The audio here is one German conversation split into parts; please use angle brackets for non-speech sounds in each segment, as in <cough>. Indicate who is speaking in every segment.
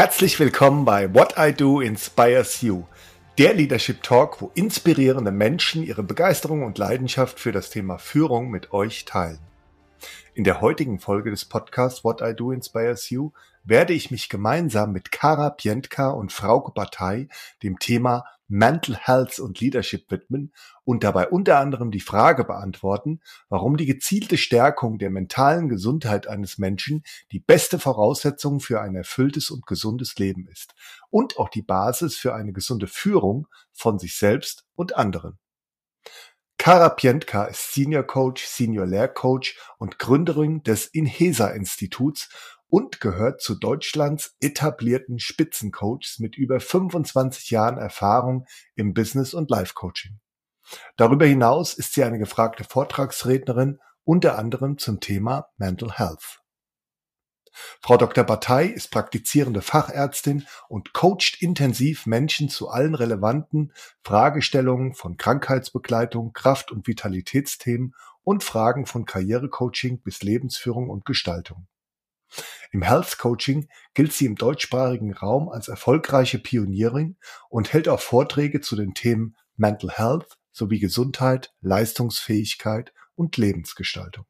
Speaker 1: Herzlich willkommen bei What I Do Inspires You, der Leadership Talk, wo inspirierende Menschen ihre Begeisterung und Leidenschaft für das Thema Führung mit euch teilen. In der heutigen Folge des Podcasts What I Do Inspires You werde ich mich gemeinsam mit Kara Pientka und Frauke Partei dem Thema Mental Health und Leadership widmen und dabei unter anderem die Frage beantworten, warum die gezielte Stärkung der mentalen Gesundheit eines Menschen die beste Voraussetzung für ein erfülltes und gesundes Leben ist und auch die Basis für eine gesunde Führung von sich selbst und anderen. Kara Pientka ist Senior Coach, Senior Lehrcoach und Gründerin des Inhesa Instituts und gehört zu Deutschlands etablierten Spitzencoaches mit über 25 Jahren Erfahrung im Business- und Life-Coaching. Darüber hinaus ist sie eine gefragte Vortragsrednerin, unter anderem zum Thema Mental Health. Frau Dr. Bataille ist praktizierende Fachärztin und coacht intensiv Menschen zu allen relevanten Fragestellungen von Krankheitsbegleitung, Kraft- und Vitalitätsthemen und Fragen von Karrierecoaching bis Lebensführung und Gestaltung. Im Health Coaching gilt sie im deutschsprachigen Raum als erfolgreiche Pionierin und hält auch Vorträge zu den Themen Mental Health sowie Gesundheit, Leistungsfähigkeit und Lebensgestaltung.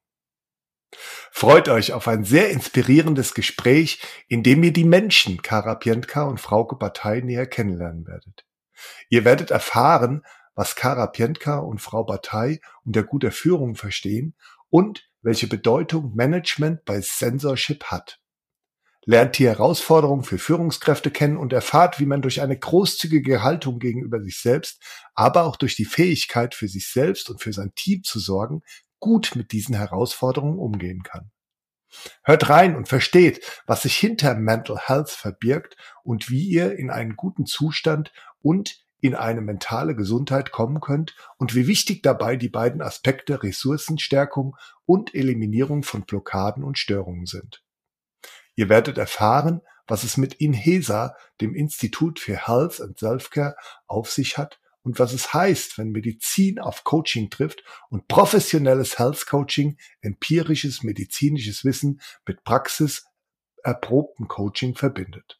Speaker 1: Freut euch auf ein sehr inspirierendes Gespräch, in dem ihr die Menschen Kara Pientka und Frauke Batei näher kennenlernen werdet. Ihr werdet erfahren, was Kara Pientka und Frau Batei unter guter Führung verstehen und welche Bedeutung Management bei Censorship hat. Lernt die Herausforderungen für Führungskräfte kennen und erfahrt, wie man durch eine großzügige Haltung gegenüber sich selbst, aber auch durch die Fähigkeit für sich selbst und für sein Team zu sorgen, gut mit diesen Herausforderungen umgehen kann. Hört rein und versteht, was sich hinter Mental Health verbirgt und wie ihr in einen guten Zustand und in eine mentale Gesundheit kommen könnt und wie wichtig dabei die beiden Aspekte Ressourcenstärkung und Eliminierung von Blockaden und Störungen sind. Ihr werdet erfahren, was es mit INHESA, dem Institut für Health and Selfcare, auf sich hat und was es heißt, wenn Medizin auf Coaching trifft und professionelles Health Coaching, empirisches medizinisches Wissen mit Praxis erprobten Coaching verbindet.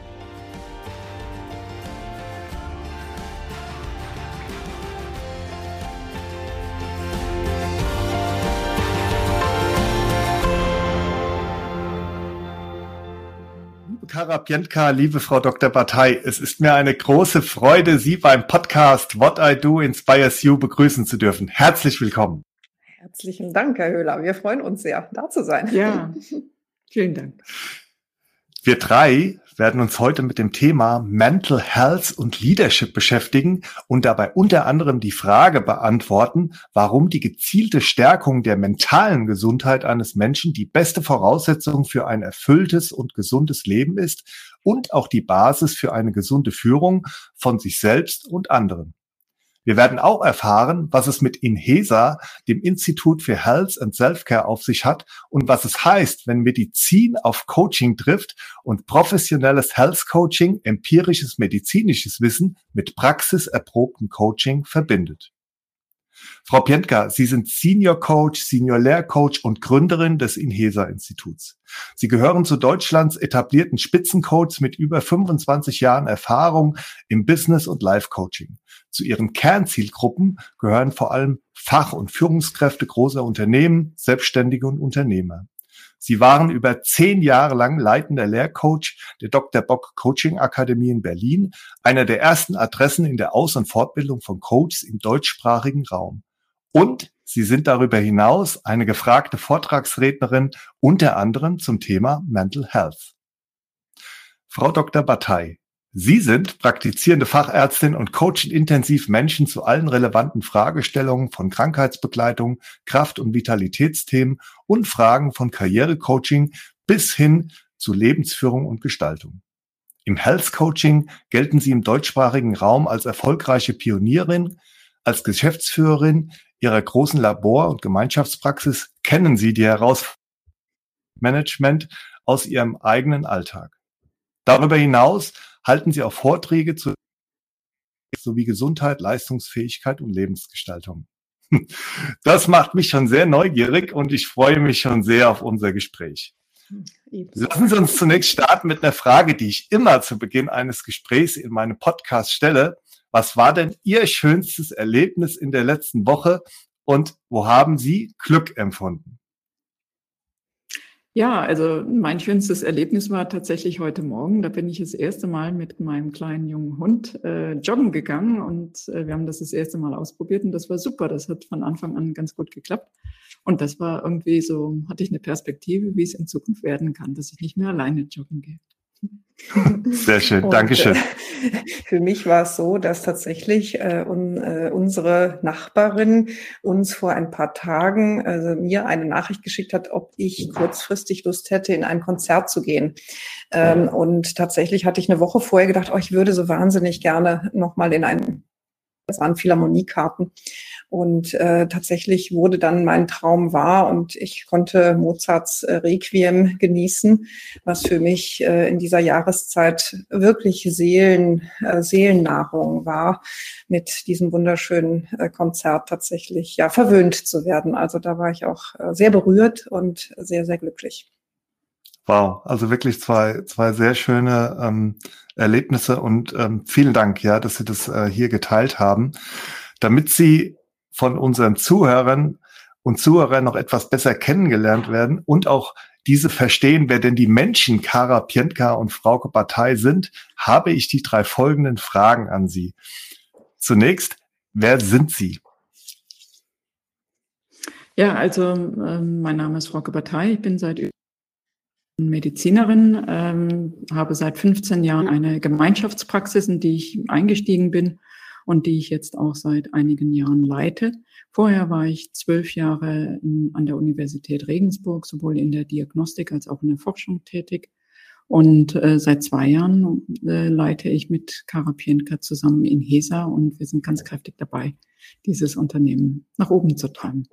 Speaker 1: Kara Pientka, liebe Frau Dr. Batei, es ist mir eine große Freude, Sie beim Podcast What I Do Inspires You begrüßen zu dürfen. Herzlich willkommen.
Speaker 2: Herzlichen Dank, Herr Höhler. Wir freuen uns sehr, da zu sein.
Speaker 3: Ja, <laughs> vielen Dank.
Speaker 1: Wir drei werden uns heute mit dem Thema Mental Health und Leadership beschäftigen und dabei unter anderem die Frage beantworten, warum die gezielte Stärkung der mentalen Gesundheit eines Menschen die beste Voraussetzung für ein erfülltes und gesundes Leben ist und auch die Basis für eine gesunde Führung von sich selbst und anderen. Wir werden auch erfahren, was es mit INHESA, dem Institut für Health and Self-Care, auf sich hat und was es heißt, wenn Medizin auf Coaching trifft und professionelles Health Coaching, empirisches medizinisches Wissen mit praxiserprobtem Coaching verbindet. Frau Pientka, Sie sind Senior Coach, Senior Lehrcoach und Gründerin des Inhesa-Instituts. Sie gehören zu Deutschlands etablierten Spitzencoaches mit über 25 Jahren Erfahrung im Business- und Life-Coaching. Zu Ihren Kernzielgruppen gehören vor allem Fach- und Führungskräfte großer Unternehmen, Selbstständige und Unternehmer. Sie waren über zehn Jahre lang leitender Lehrcoach der Dr. Bock Coaching Akademie in Berlin, einer der ersten Adressen in der Aus- und Fortbildung von Coaches im deutschsprachigen Raum. Und Sie sind darüber hinaus eine gefragte Vortragsrednerin, unter anderem zum Thema Mental Health. Frau Dr. Batei, Sie sind praktizierende Fachärztin und coachen intensiv Menschen zu allen relevanten Fragestellungen von Krankheitsbegleitung, Kraft- und Vitalitätsthemen und Fragen von Karrierecoaching bis hin zu Lebensführung und Gestaltung. Im Health Coaching gelten Sie im deutschsprachigen Raum als erfolgreiche Pionierin, Als Geschäftsführerin Ihrer großen Labor- und Gemeinschaftspraxis kennen Sie die Herausforderungen Management aus Ihrem eigenen Alltag. Darüber hinaus halten Sie auch Vorträge zu sowie Gesundheit, Leistungsfähigkeit und Lebensgestaltung. <laughs> Das macht mich schon sehr neugierig und ich freue mich schon sehr auf unser Gespräch. Lassen Sie uns zunächst starten mit einer Frage, die ich immer zu Beginn eines Gesprächs in meinem Podcast stelle. Was war denn Ihr schönstes Erlebnis in der letzten Woche und wo haben Sie Glück empfunden?
Speaker 3: Ja, also mein schönstes Erlebnis war tatsächlich heute Morgen. Da bin ich das erste Mal mit meinem kleinen jungen Hund äh, joggen gegangen und äh, wir haben das das erste Mal ausprobiert und das war super. Das hat von Anfang an ganz gut geklappt. Und das war irgendwie so, hatte ich eine Perspektive, wie es in Zukunft werden kann, dass ich nicht mehr alleine joggen gehe.
Speaker 1: Sehr <laughs> schön, Dankeschön. Äh,
Speaker 2: für mich war es so, dass tatsächlich äh, un, äh, unsere Nachbarin uns vor ein paar Tagen also mir eine Nachricht geschickt hat, ob ich kurzfristig Lust hätte, in ein Konzert zu gehen. Ähm, und tatsächlich hatte ich eine Woche vorher gedacht, oh, ich würde so wahnsinnig gerne nochmal in ein das waren Philharmoniekarten. Und äh, tatsächlich wurde dann mein Traum wahr und ich konnte Mozarts äh, Requiem genießen, was für mich äh, in dieser Jahreszeit wirklich Seelen, äh, Seelennahrung war, mit diesem wunderschönen äh, Konzert tatsächlich ja verwöhnt zu werden. Also da war ich auch äh, sehr berührt und sehr, sehr glücklich.
Speaker 1: Wow, also wirklich zwei, zwei sehr schöne ähm, Erlebnisse und ähm, vielen Dank, ja, dass Sie das äh, hier geteilt haben. Damit Sie von unseren Zuhörern und Zuhörern noch etwas besser kennengelernt werden und auch diese verstehen, wer denn die Menschen Kara Pientka und Frauke Partei sind, habe ich die drei folgenden Fragen an Sie. Zunächst, wer sind Sie?
Speaker 3: Ja, also ähm, mein Name ist Frauke Partei. Ich bin seit Medizinerin, ähm, habe seit 15 Jahren eine Gemeinschaftspraxis, in die ich eingestiegen bin und die ich jetzt auch seit einigen Jahren leite. Vorher war ich zwölf Jahre in, an der Universität Regensburg, sowohl in der Diagnostik als auch in der Forschung tätig. Und äh, seit zwei Jahren äh, leite ich mit Kara Pienka zusammen in HESA und wir sind ganz kräftig dabei, dieses Unternehmen nach oben zu treiben.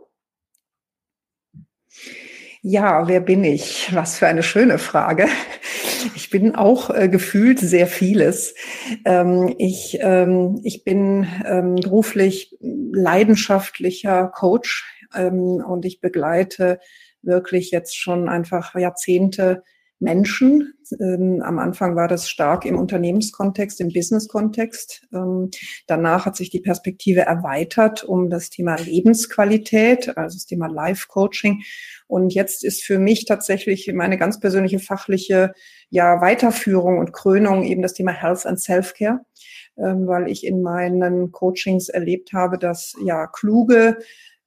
Speaker 2: Ja, wer bin ich? Was für eine schöne Frage. Ich bin auch äh, gefühlt sehr vieles. Ähm, ich, ähm, ich bin ähm, beruflich leidenschaftlicher Coach ähm, und ich begleite wirklich jetzt schon einfach Jahrzehnte Menschen. Ähm, am Anfang war das stark im Unternehmenskontext, im Business-Kontext. Ähm, danach hat sich die Perspektive erweitert um das Thema Lebensqualität, also das Thema Life-Coaching. Und jetzt ist für mich tatsächlich meine ganz persönliche fachliche ja, Weiterführung und Krönung eben das Thema Health and Self-Care, ähm, weil ich in meinen Coachings erlebt habe, dass ja kluge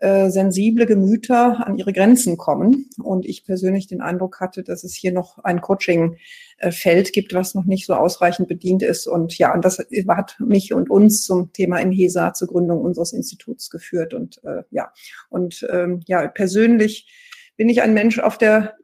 Speaker 2: äh, sensible Gemüter an ihre Grenzen kommen. Und ich persönlich den Eindruck hatte, dass es hier noch ein Coaching-Feld gibt, was noch nicht so ausreichend bedient ist. Und ja, und das hat mich und uns zum Thema Inhesa zur Gründung unseres Instituts geführt. Und äh, ja, und ähm, ja, persönlich bin ich ein Mensch auf der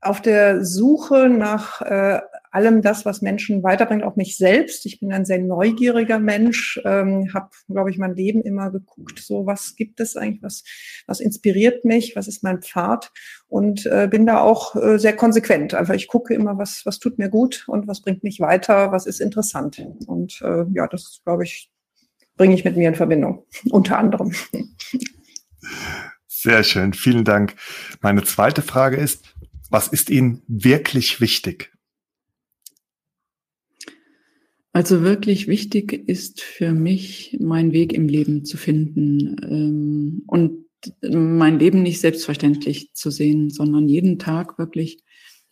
Speaker 2: auf der Suche nach äh, allem das, was Menschen weiterbringt, auch mich selbst. Ich bin ein sehr neugieriger Mensch, ähm, habe, glaube ich, mein Leben immer geguckt, so was gibt es eigentlich, was, was inspiriert mich, was ist mein Pfad und äh, bin da auch äh, sehr konsequent. Einfach ich gucke immer, was, was tut mir gut und was bringt mich weiter, was ist interessant. Und äh, ja, das, glaube ich, bringe ich mit mir in Verbindung, <laughs> unter anderem.
Speaker 1: Sehr schön, vielen Dank. Meine zweite Frage ist, was ist Ihnen wirklich wichtig?
Speaker 3: Also wirklich wichtig ist für mich, meinen Weg im Leben zu finden ähm, und mein Leben nicht selbstverständlich zu sehen, sondern jeden Tag wirklich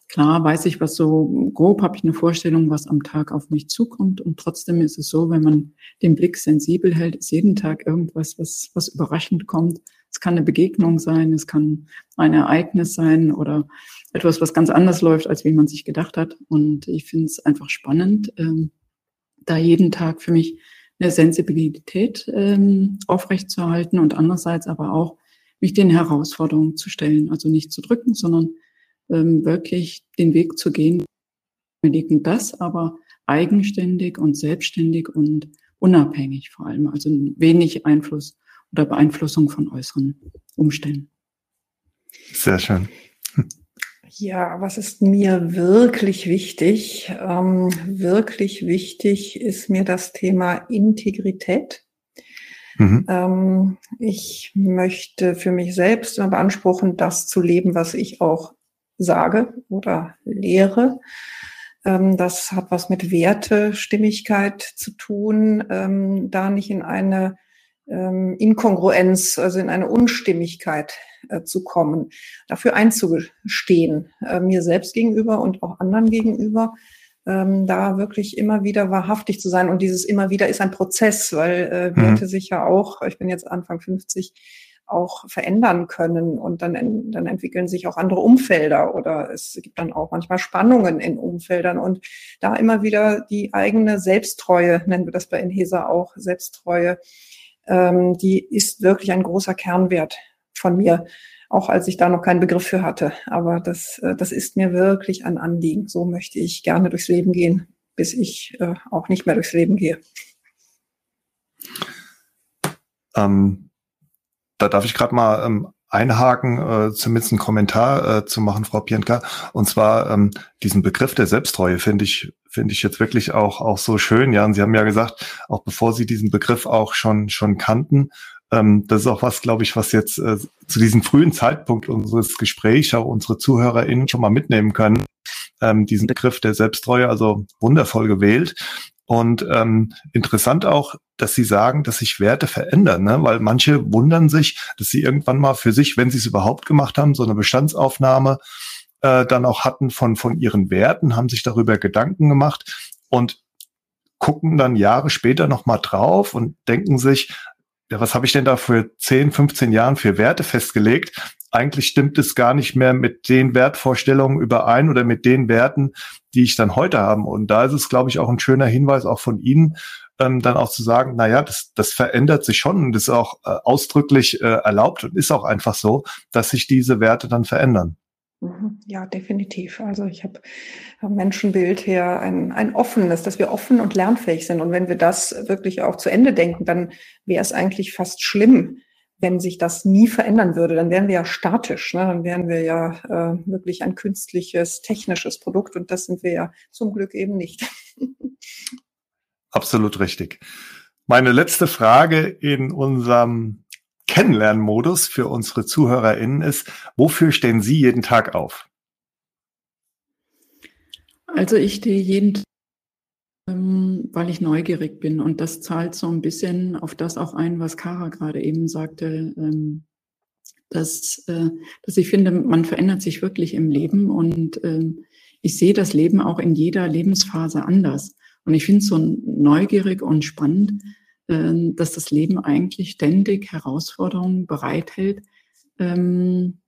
Speaker 3: klar weiß ich, was so grob habe ich eine Vorstellung, was am Tag auf mich zukommt. Und trotzdem ist es so, wenn man den Blick sensibel hält, ist jeden Tag irgendwas, was, was überraschend kommt. Es kann eine Begegnung sein, es kann ein Ereignis sein oder etwas, was ganz anders läuft, als wie man sich gedacht hat. Und ich finde es einfach spannend, ähm, da jeden Tag für mich eine Sensibilität ähm, aufrechtzuerhalten und andererseits aber auch mich den Herausforderungen zu stellen. Also nicht zu drücken, sondern ähm, wirklich den Weg zu gehen. Das aber eigenständig und selbstständig und unabhängig vor allem, also wenig Einfluss oder Beeinflussung von äußeren Umständen.
Speaker 1: Sehr schön.
Speaker 2: Ja, was ist mir wirklich wichtig? Ähm, wirklich wichtig ist mir das Thema Integrität. Mhm. Ähm, ich möchte für mich selbst immer beanspruchen, das zu leben, was ich auch sage oder lehre. Ähm, das hat was mit Wertestimmigkeit zu tun, ähm, da nicht in eine ähm, Inkongruenz, also in eine Unstimmigkeit äh, zu kommen, dafür einzugestehen, äh, mir selbst gegenüber und auch anderen gegenüber, ähm, da wirklich immer wieder wahrhaftig zu sein. Und dieses immer wieder ist ein Prozess, weil äh, mhm. Werte mhm. sich ja auch, ich bin jetzt Anfang 50, auch verändern können und dann, dann entwickeln sich auch andere Umfelder oder es gibt dann auch manchmal Spannungen in Umfeldern und da immer wieder die eigene Selbsttreue, nennen wir das bei Inhesa auch, Selbsttreue, ähm, die ist wirklich ein großer Kernwert von mir, auch als ich da noch keinen Begriff für hatte. Aber das, äh, das ist mir wirklich ein Anliegen. So möchte ich gerne durchs Leben gehen, bis ich äh, auch nicht mehr durchs Leben gehe.
Speaker 1: Ähm, da darf ich gerade mal ähm, einhaken, äh, zumindest einen Kommentar äh, zu machen, Frau Pienka. Und zwar ähm, diesen Begriff der Selbsttreue finde ich finde ich jetzt wirklich auch auch so schön. Ja, und Sie haben ja gesagt, auch bevor Sie diesen Begriff auch schon schon kannten, ähm, das ist auch was, glaube ich, was jetzt äh, zu diesem frühen Zeitpunkt unseres Gesprächs auch unsere ZuhörerInnen schon mal mitnehmen können. Ähm, diesen Begriff der Selbsttreue, also wundervoll gewählt. Und ähm, interessant auch, dass Sie sagen, dass sich Werte verändern, ne? weil manche wundern sich, dass sie irgendwann mal für sich, wenn sie es überhaupt gemacht haben, so eine Bestandsaufnahme äh, dann auch hatten von, von ihren Werten, haben sich darüber Gedanken gemacht und gucken dann Jahre später nochmal drauf und denken sich, ja, was habe ich denn da für 10, 15 Jahren für Werte festgelegt? Eigentlich stimmt es gar nicht mehr mit den Wertvorstellungen überein oder mit den Werten, die ich dann heute habe. Und da ist es, glaube ich, auch ein schöner Hinweis auch von Ihnen, ähm, dann auch zu sagen, na ja, das, das verändert sich schon und ist auch äh, ausdrücklich äh, erlaubt und ist auch einfach so, dass sich diese Werte dann verändern.
Speaker 2: Mhm. Ja, definitiv. Also ich habe Menschenbild her ein, ein offenes, dass wir offen und lernfähig sind. Und wenn wir das wirklich auch zu Ende denken, dann wäre es eigentlich fast schlimm, wenn sich das nie verändern würde. Dann wären wir ja statisch. Ne? Dann wären wir ja äh, wirklich ein künstliches, technisches Produkt. Und das sind wir ja zum Glück eben nicht.
Speaker 1: Absolut richtig. Meine letzte Frage in unserem Kennenlernmodus für unsere ZuhörerInnen ist, wofür stehen Sie jeden Tag auf?
Speaker 3: Also ich stehe jeden Tag, weil ich neugierig bin und das zahlt so ein bisschen auf das auch ein, was Kara gerade eben sagte, ähm, dass, äh, dass ich finde, man verändert sich wirklich im Leben und ähm, ich sehe das Leben auch in jeder Lebensphase anders. Und ich finde es so neugierig und spannend, ähm, dass das Leben eigentlich ständig Herausforderungen bereithält, ähm,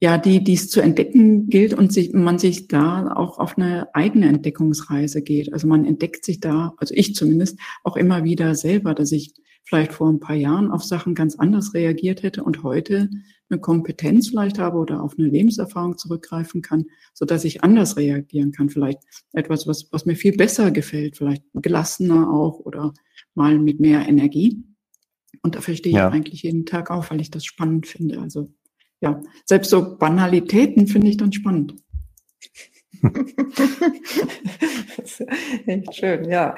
Speaker 3: ja, die, die es zu entdecken gilt und sich, man sich da auch auf eine eigene Entdeckungsreise geht. Also man entdeckt sich da, also ich zumindest, auch immer wieder selber, dass ich vielleicht vor ein paar Jahren auf Sachen ganz anders reagiert hätte und heute eine Kompetenz vielleicht habe oder auf eine Lebenserfahrung zurückgreifen kann, so dass ich anders reagieren kann. Vielleicht etwas, was, was mir viel besser gefällt, vielleicht gelassener auch oder mal mit mehr Energie. Und dafür stehe ja. ich eigentlich jeden Tag auf, weil ich das spannend finde. Also ja, selbst so Banalitäten finde ich dann spannend. <laughs>
Speaker 2: echt schön, ja.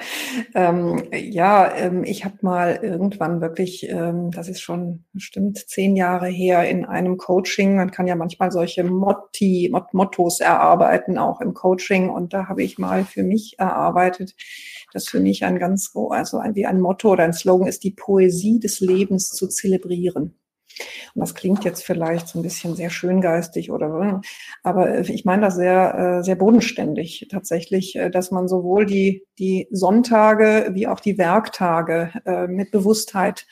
Speaker 2: Ähm, ja, ähm, ich habe mal irgendwann wirklich, ähm, das ist schon bestimmt zehn Jahre her, in einem Coaching, man kann ja manchmal solche Motti, Mot Mottos erarbeiten, auch im Coaching. Und da habe ich mal für mich erarbeitet, das für mich ein ganz, also ein, wie ein Motto oder ein Slogan ist, die Poesie des Lebens zu zelebrieren. Und das klingt jetzt vielleicht so ein bisschen sehr schöngeistig oder, aber ich meine das sehr, äh, sehr bodenständig tatsächlich, äh, dass man sowohl die, die Sonntage wie auch die Werktage äh, mit Bewusstheit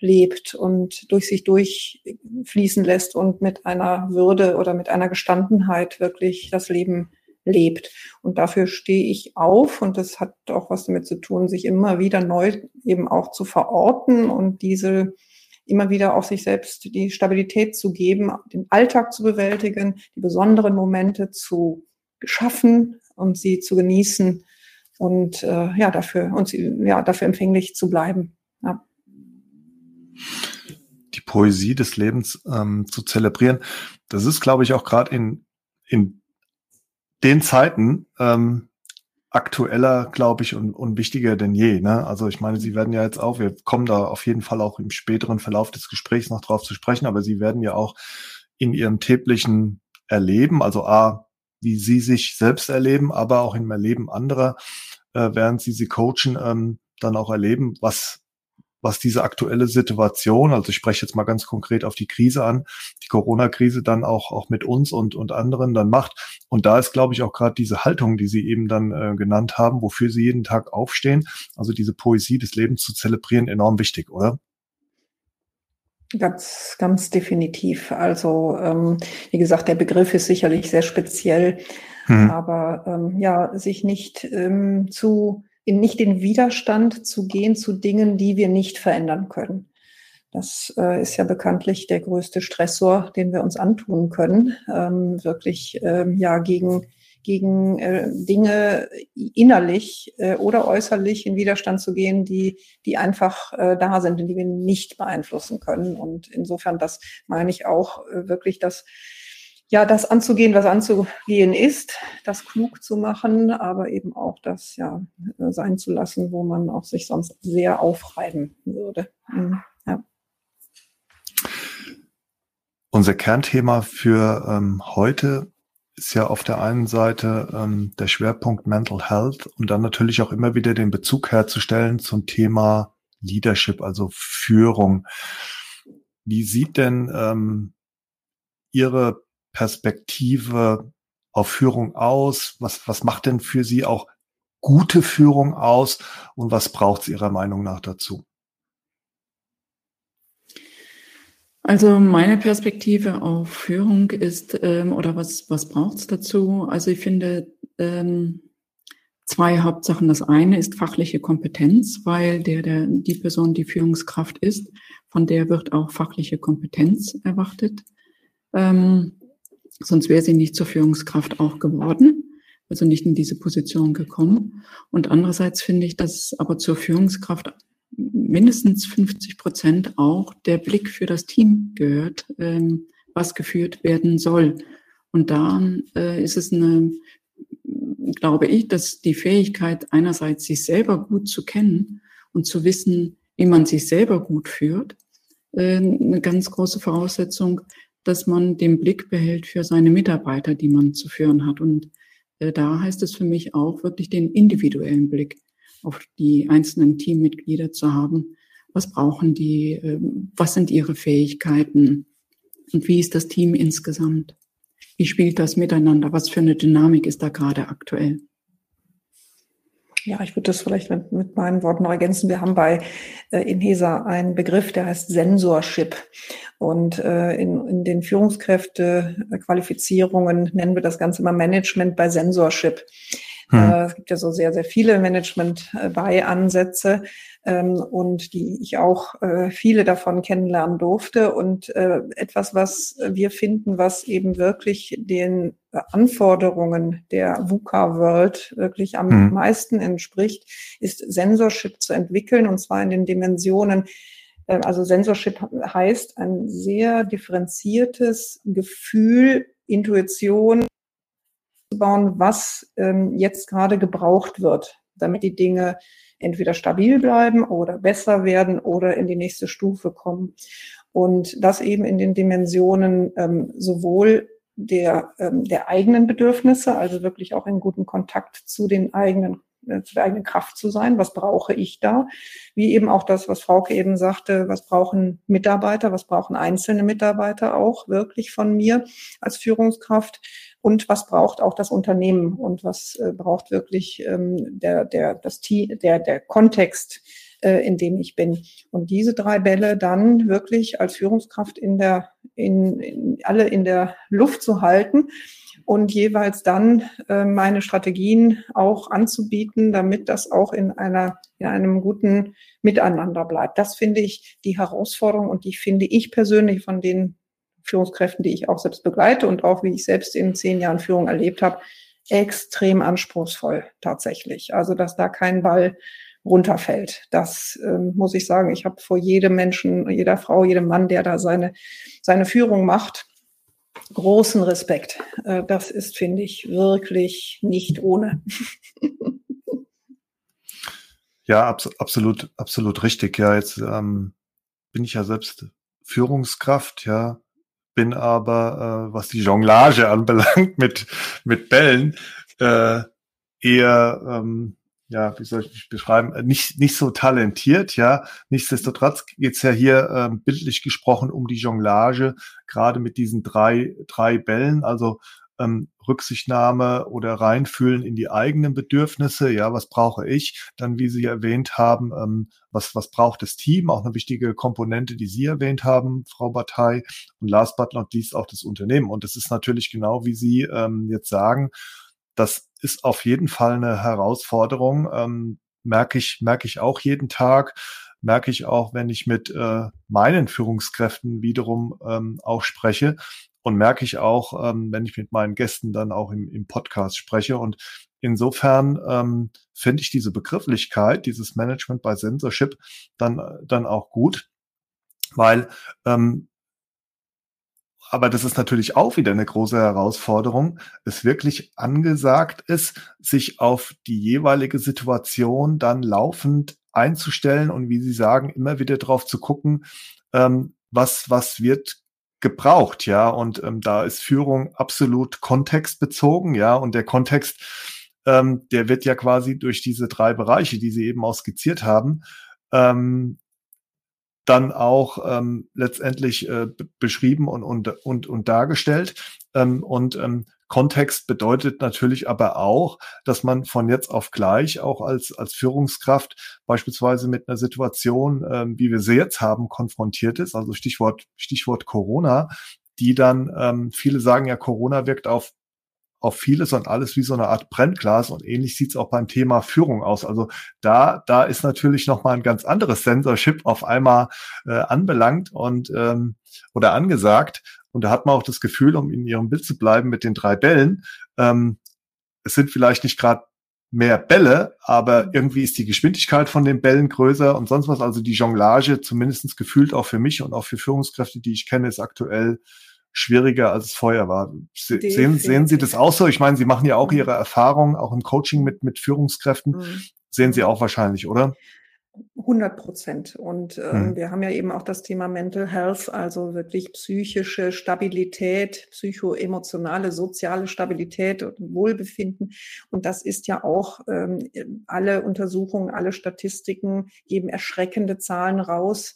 Speaker 2: lebt und durch sich durchfließen lässt und mit einer Würde oder mit einer Gestandenheit wirklich das Leben lebt. Und dafür stehe ich auf und das hat auch was damit zu tun, sich immer wieder neu eben auch zu verorten und diese immer wieder auch sich selbst die Stabilität zu geben, den Alltag zu bewältigen, die besonderen Momente zu schaffen und sie zu genießen und äh, ja, dafür, uns, ja, dafür empfänglich zu bleiben. Ja.
Speaker 1: Die Poesie des Lebens ähm, zu zelebrieren, das ist, glaube ich, auch gerade in, in den Zeiten ähm, aktueller, glaube ich, und, und wichtiger denn je. Ne? Also ich meine, Sie werden ja jetzt auch, wir kommen da auf jeden Fall auch im späteren Verlauf des Gesprächs noch drauf zu sprechen, aber Sie werden ja auch in Ihrem täglichen Erleben, also A, wie Sie sich selbst erleben, aber auch im Erleben anderer, äh, während Sie sie coachen, ähm, dann auch erleben, was was diese aktuelle Situation, also ich spreche jetzt mal ganz konkret auf die Krise an, die Corona-Krise dann auch, auch mit uns und, und anderen dann macht. Und da ist, glaube ich, auch gerade diese Haltung, die Sie eben dann äh, genannt haben, wofür Sie jeden Tag aufstehen, also diese Poesie des Lebens zu zelebrieren, enorm wichtig, oder?
Speaker 2: Ganz, ganz definitiv. Also, ähm, wie gesagt, der Begriff ist sicherlich sehr speziell, hm. aber ähm, ja, sich nicht ähm, zu in nicht in Widerstand zu gehen zu Dingen, die wir nicht verändern können. Das äh, ist ja bekanntlich der größte Stressor, den wir uns antun können, ähm, wirklich ähm, ja gegen gegen äh, Dinge innerlich äh, oder äußerlich in Widerstand zu gehen, die die einfach äh, da sind und die wir nicht beeinflussen können. Und insofern, das meine ich auch äh, wirklich, dass ja, das anzugehen, was anzugehen ist, das klug zu machen, aber eben auch das ja sein zu lassen, wo man auch sich sonst sehr aufreiben würde. Mhm, ja.
Speaker 1: Unser Kernthema für ähm, heute ist ja auf der einen Seite ähm, der Schwerpunkt Mental Health und dann natürlich auch immer wieder den Bezug herzustellen zum Thema Leadership, also Führung. Wie sieht denn ähm, Ihre Perspektive auf Führung aus? Was, was macht denn für Sie auch gute Führung aus und was braucht es Ihrer Meinung nach dazu?
Speaker 3: Also meine Perspektive auf Führung ist, ähm, oder was, was braucht es dazu? Also ich finde ähm, zwei Hauptsachen. Das eine ist fachliche Kompetenz, weil der, der, die Person, die Führungskraft ist, von der wird auch fachliche Kompetenz erwartet. Ähm, Sonst wäre sie nicht zur Führungskraft auch geworden, also nicht in diese Position gekommen. Und andererseits finde ich, dass aber zur Führungskraft mindestens 50 Prozent auch der Blick für das Team gehört, ähm, was geführt werden soll. Und da äh, ist es eine, glaube ich, dass die Fähigkeit einerseits sich selber gut zu kennen und zu wissen, wie man sich selber gut führt, äh, eine ganz große Voraussetzung dass man den Blick behält für seine Mitarbeiter, die man zu führen hat. Und äh, da heißt es für mich auch wirklich den individuellen Blick auf die einzelnen Teammitglieder zu haben. Was brauchen die? Äh, was sind ihre Fähigkeiten? Und wie ist das Team insgesamt? Wie spielt das miteinander? Was für eine Dynamik ist da gerade aktuell?
Speaker 2: Ja, ich würde das vielleicht mit, mit meinen Worten noch ergänzen. Wir haben bei äh, Inhesa einen Begriff, der heißt Sensorship. Und äh, in, in den Führungskräfte-Qualifizierungen nennen wir das Ganze mal Management bei Sensorship. Hm. Äh, es gibt ja so sehr, sehr viele Management-bei-Ansätze ähm, und die ich auch äh, viele davon kennenlernen durfte. Und äh, etwas, was wir finden, was eben wirklich den Anforderungen der VUCA-World wirklich am hm. meisten entspricht, ist Sensorship zu entwickeln und zwar in den Dimensionen äh, also Sensorship heißt ein sehr differenziertes Gefühl, Intuition zu bauen, was ähm, jetzt gerade gebraucht wird, damit die Dinge entweder stabil bleiben oder besser werden oder in die nächste Stufe kommen. Und das eben in den Dimensionen ähm, sowohl der, ähm, der eigenen Bedürfnisse, also wirklich auch in guten Kontakt zu den eigenen äh, zu der eigenen Kraft zu sein. Was brauche ich da? Wie eben auch das, was Frauke eben sagte, was brauchen Mitarbeiter, was brauchen einzelne Mitarbeiter auch wirklich von mir als Führungskraft? Und was braucht auch das Unternehmen und was äh, braucht wirklich ähm, der, der, das der, der Kontext, äh, in dem ich bin. Und diese drei Bälle dann wirklich als Führungskraft in der, in, in alle in der Luft zu halten und jeweils dann äh, meine Strategien auch anzubieten, damit das auch in einer in einem guten Miteinander bleibt. Das finde ich die Herausforderung und die finde ich persönlich von den Führungskräften, die ich auch selbst begleite und auch wie ich selbst in zehn Jahren Führung erlebt habe, extrem anspruchsvoll tatsächlich. Also dass da kein Ball runterfällt. Das ähm, muss ich sagen. Ich habe vor jedem Menschen, jeder Frau, jedem Mann, der da seine, seine Führung macht, großen Respekt. Äh, das ist, finde ich, wirklich nicht ohne. <laughs>
Speaker 1: ja, abs absolut, absolut richtig. Ja, jetzt ähm, bin ich ja selbst Führungskraft, ja, bin aber, äh, was die Jonglage <laughs> anbelangt mit, mit Bällen, äh, eher ähm, ja, wie soll ich mich beschreiben, äh, nicht, nicht so talentiert, ja. Nichtsdestotrotz geht's ja hier ähm, bildlich gesprochen um die Jonglage, gerade mit diesen drei, drei Bällen, also ähm, Rücksichtnahme oder reinfühlen in die eigenen Bedürfnisse. Ja, was brauche ich? Dann, wie Sie erwähnt haben, ähm, was, was braucht das Team? Auch eine wichtige Komponente, die Sie erwähnt haben, Frau Partei. Und last but not least auch das Unternehmen. Und das ist natürlich genau, wie Sie ähm, jetzt sagen, das ist auf jeden Fall eine Herausforderung. Ähm, merke ich, merke ich auch jeden Tag. Merke ich auch, wenn ich mit äh, meinen Führungskräften wiederum ähm, auch spreche. Und merke ich auch, ähm, wenn ich mit meinen Gästen dann auch im, im Podcast spreche. Und insofern ähm, finde ich diese Begrifflichkeit, dieses Management bei Censorship dann, dann auch gut, weil ähm, aber das ist natürlich auch wieder eine große Herausforderung, es wirklich angesagt ist, sich auf die jeweilige Situation dann laufend einzustellen und wie Sie sagen, immer wieder drauf zu gucken, ähm, was, was wird gebraucht, ja. Und ähm, da ist Führung absolut kontextbezogen, ja. Und der Kontext, ähm, der wird ja quasi durch diese drei Bereiche, die Sie eben auch skizziert haben, ähm, dann auch ähm, letztendlich äh, beschrieben und, und, und, und dargestellt. Ähm, und ähm, Kontext bedeutet natürlich aber auch, dass man von jetzt auf gleich auch als, als Führungskraft beispielsweise mit einer Situation, ähm, wie wir sie jetzt haben, konfrontiert ist. Also Stichwort, Stichwort Corona, die dann, ähm, viele sagen ja, Corona wirkt auf auf vieles und alles wie so eine Art Brennglas und ähnlich sieht es auch beim Thema Führung aus. Also da, da ist natürlich nochmal ein ganz anderes Sensorship auf einmal äh, anbelangt und ähm, oder angesagt. Und da hat man auch das Gefühl, um in ihrem Bild zu bleiben mit den drei Bällen, ähm, es sind vielleicht nicht gerade mehr Bälle, aber irgendwie ist die Geschwindigkeit von den Bällen größer und sonst was. Also die Jonglage, zumindestens gefühlt auch für mich und auch für Führungskräfte, die ich kenne, ist aktuell schwieriger, als es vorher war. Sehen, sehen Sie das auch so? Ich meine, Sie machen ja auch mhm. Ihre Erfahrung, auch im Coaching mit, mit Führungskräften. Mhm. Sehen Sie auch wahrscheinlich, oder?
Speaker 2: 100 Prozent. Und ähm, mhm. wir haben ja eben auch das Thema Mental Health, also wirklich psychische Stabilität, psychoemotionale, soziale Stabilität und Wohlbefinden. Und das ist ja auch, ähm, alle Untersuchungen, alle Statistiken geben erschreckende Zahlen raus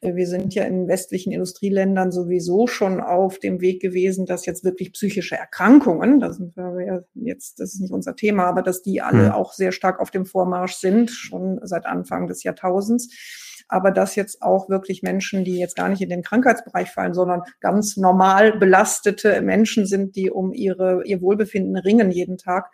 Speaker 2: wir sind ja in westlichen Industrieländern sowieso schon auf dem Weg gewesen, dass jetzt wirklich psychische Erkrankungen, da sind wir ja jetzt, das ist nicht unser Thema, aber dass die alle mhm. auch sehr stark auf dem Vormarsch sind, schon seit Anfang des Jahrtausends aber dass jetzt auch wirklich Menschen, die jetzt gar nicht in den Krankheitsbereich fallen, sondern ganz normal belastete Menschen sind, die um ihre, ihr Wohlbefinden ringen jeden Tag,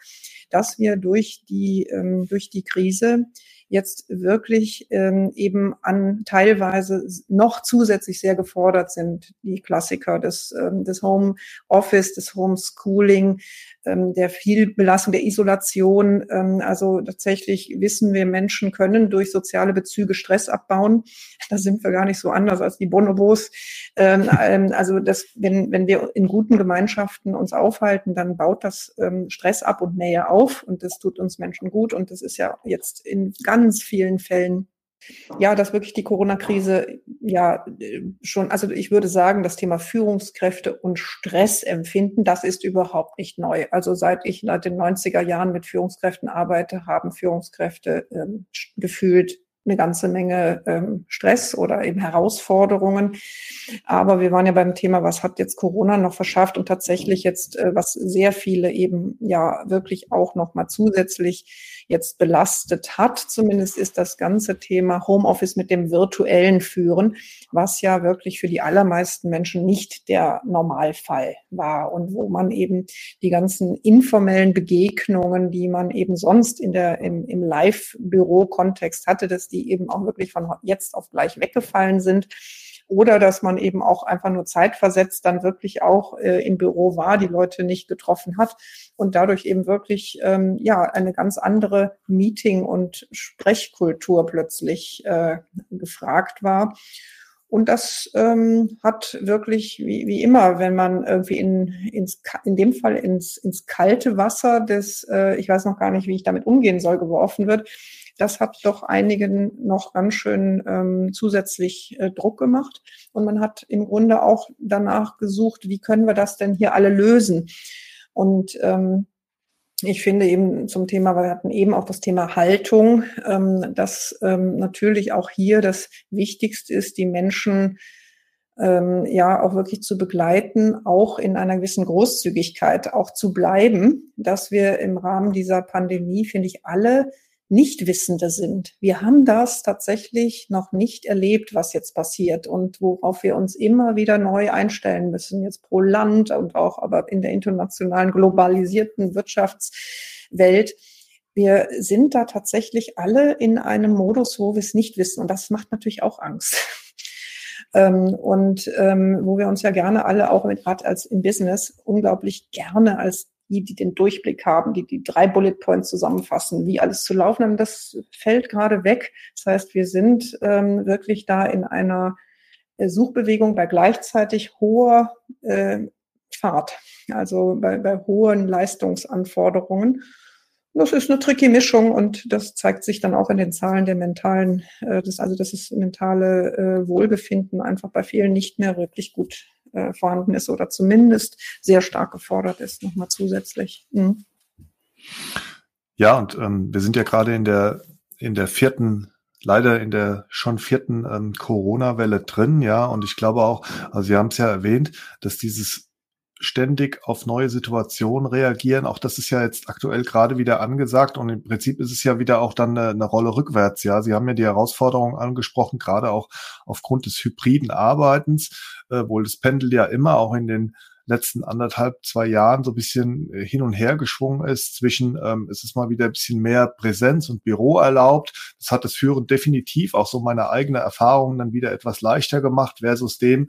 Speaker 2: dass wir durch die, ähm, durch die Krise jetzt wirklich ähm, eben an teilweise noch zusätzlich sehr gefordert sind. Die Klassiker des, ähm, des Home Office, des Homeschooling, ähm, der Vielbelastung, der Isolation. Ähm, also tatsächlich wissen wir, Menschen können durch soziale Bezüge Stress abbauen. Da sind wir gar nicht so anders als die Bonobos. Ähm, ähm, also das, wenn, wenn wir in guten Gemeinschaften uns aufhalten, dann baut das ähm, Stress ab und Nähe auf und das tut uns Menschen gut. Und das ist ja jetzt in ganz ganz vielen Fällen ja, dass wirklich die Corona-Krise ja schon, also ich würde sagen, das Thema Führungskräfte und Stressempfinden, das ist überhaupt nicht neu. Also seit ich seit den 90er Jahren mit Führungskräften arbeite, haben Führungskräfte ähm, gefühlt eine ganze Menge ähm, Stress oder eben Herausforderungen. Aber wir waren ja beim Thema, was hat jetzt Corona noch verschafft und tatsächlich jetzt, äh, was sehr viele eben ja wirklich auch noch mal zusätzlich jetzt belastet hat. Zumindest ist das ganze Thema Homeoffice mit dem virtuellen Führen, was ja wirklich für die allermeisten Menschen nicht der Normalfall war und wo man eben die ganzen informellen Begegnungen, die man eben sonst in der, im, im Live-Büro-Kontext hatte, dass die eben auch wirklich von jetzt auf gleich weggefallen sind oder dass man eben auch einfach nur zeitversetzt dann wirklich auch äh, im Büro war, die Leute nicht getroffen hat und dadurch eben wirklich ähm, ja eine ganz andere Meeting- und Sprechkultur plötzlich äh, gefragt war. Und das ähm, hat wirklich, wie, wie immer, wenn man irgendwie in, ins, in dem Fall ins, ins kalte Wasser des, äh, ich weiß noch gar nicht, wie ich damit umgehen soll, geworfen wird, das hat doch einigen noch ganz schön ähm, zusätzlich äh, Druck gemacht. Und man hat im Grunde auch danach gesucht, wie können wir das denn hier alle lösen? Und ähm, ich finde eben zum Thema, wir hatten eben auch das Thema Haltung, ähm, dass ähm, natürlich auch hier das Wichtigste ist, die Menschen ähm, ja auch wirklich zu begleiten, auch in einer gewissen Großzügigkeit auch zu bleiben, dass wir im Rahmen dieser Pandemie, finde ich, alle Nichtwissende sind. Wir haben das tatsächlich noch nicht erlebt, was jetzt passiert und worauf wir uns immer wieder neu einstellen müssen, jetzt pro Land und auch aber in der internationalen globalisierten Wirtschaftswelt. Wir sind da tatsächlich alle in einem Modus, wo wir es nicht wissen. Und das macht natürlich auch Angst. <laughs> Ähm, und ähm, wo wir uns ja gerne alle auch mit gerade als im Business unglaublich gerne als die, die den Durchblick haben, die die drei Bullet Points zusammenfassen, wie alles zu laufen haben, das fällt gerade weg. Das heißt, wir sind ähm, wirklich da in einer äh, Suchbewegung bei gleichzeitig hoher äh, Fahrt, also bei, bei hohen Leistungsanforderungen. Das ist eine tricky Mischung und das zeigt sich dann auch in den Zahlen der mentalen, äh, das, also das mentale äh, Wohlbefinden einfach bei vielen nicht mehr wirklich gut äh, vorhanden ist oder zumindest sehr stark gefordert ist, nochmal zusätzlich. Mhm.
Speaker 1: Ja, und ähm, wir sind ja gerade in der, in der vierten leider in der schon vierten ähm, Corona-Welle drin, ja. Und ich glaube auch, also Sie haben es ja erwähnt, dass dieses ständig auf neue Situationen reagieren. Auch das ist ja jetzt aktuell gerade wieder angesagt und im Prinzip ist es ja wieder auch dann eine, eine Rolle rückwärts. Ja, Sie haben ja die Herausforderungen angesprochen, gerade auch aufgrund des hybriden Arbeitens, äh, wohl das Pendel ja immer auch in den letzten anderthalb, zwei Jahren so ein bisschen äh, hin und her geschwungen ist zwischen, ähm, es ist mal wieder ein bisschen mehr Präsenz und Büro erlaubt. Das hat das Führen definitiv auch so meine eigene Erfahrung dann wieder etwas leichter gemacht versus dem,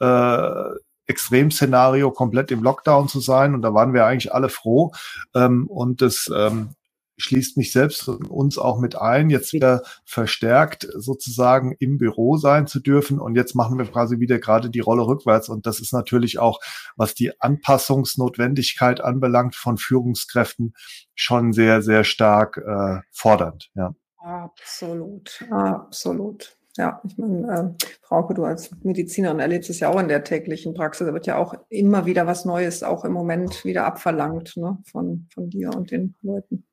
Speaker 1: äh, Extremszenario komplett im Lockdown zu sein. Und da waren wir eigentlich alle froh. Ähm, und das ähm, schließt mich selbst und uns auch mit ein, jetzt wieder verstärkt sozusagen im Büro sein zu dürfen. Und jetzt machen wir quasi wieder gerade die Rolle rückwärts. Und das ist natürlich auch, was die Anpassungsnotwendigkeit anbelangt von Führungskräften, schon sehr, sehr stark äh, fordernd. Ja.
Speaker 2: Absolut, absolut. Ja, ich meine, äh, Frauke, du als Medizinerin erlebst es ja auch in der täglichen Praxis. Da wird ja auch immer wieder was Neues auch im Moment wieder abverlangt ne, von, von dir und den Leuten.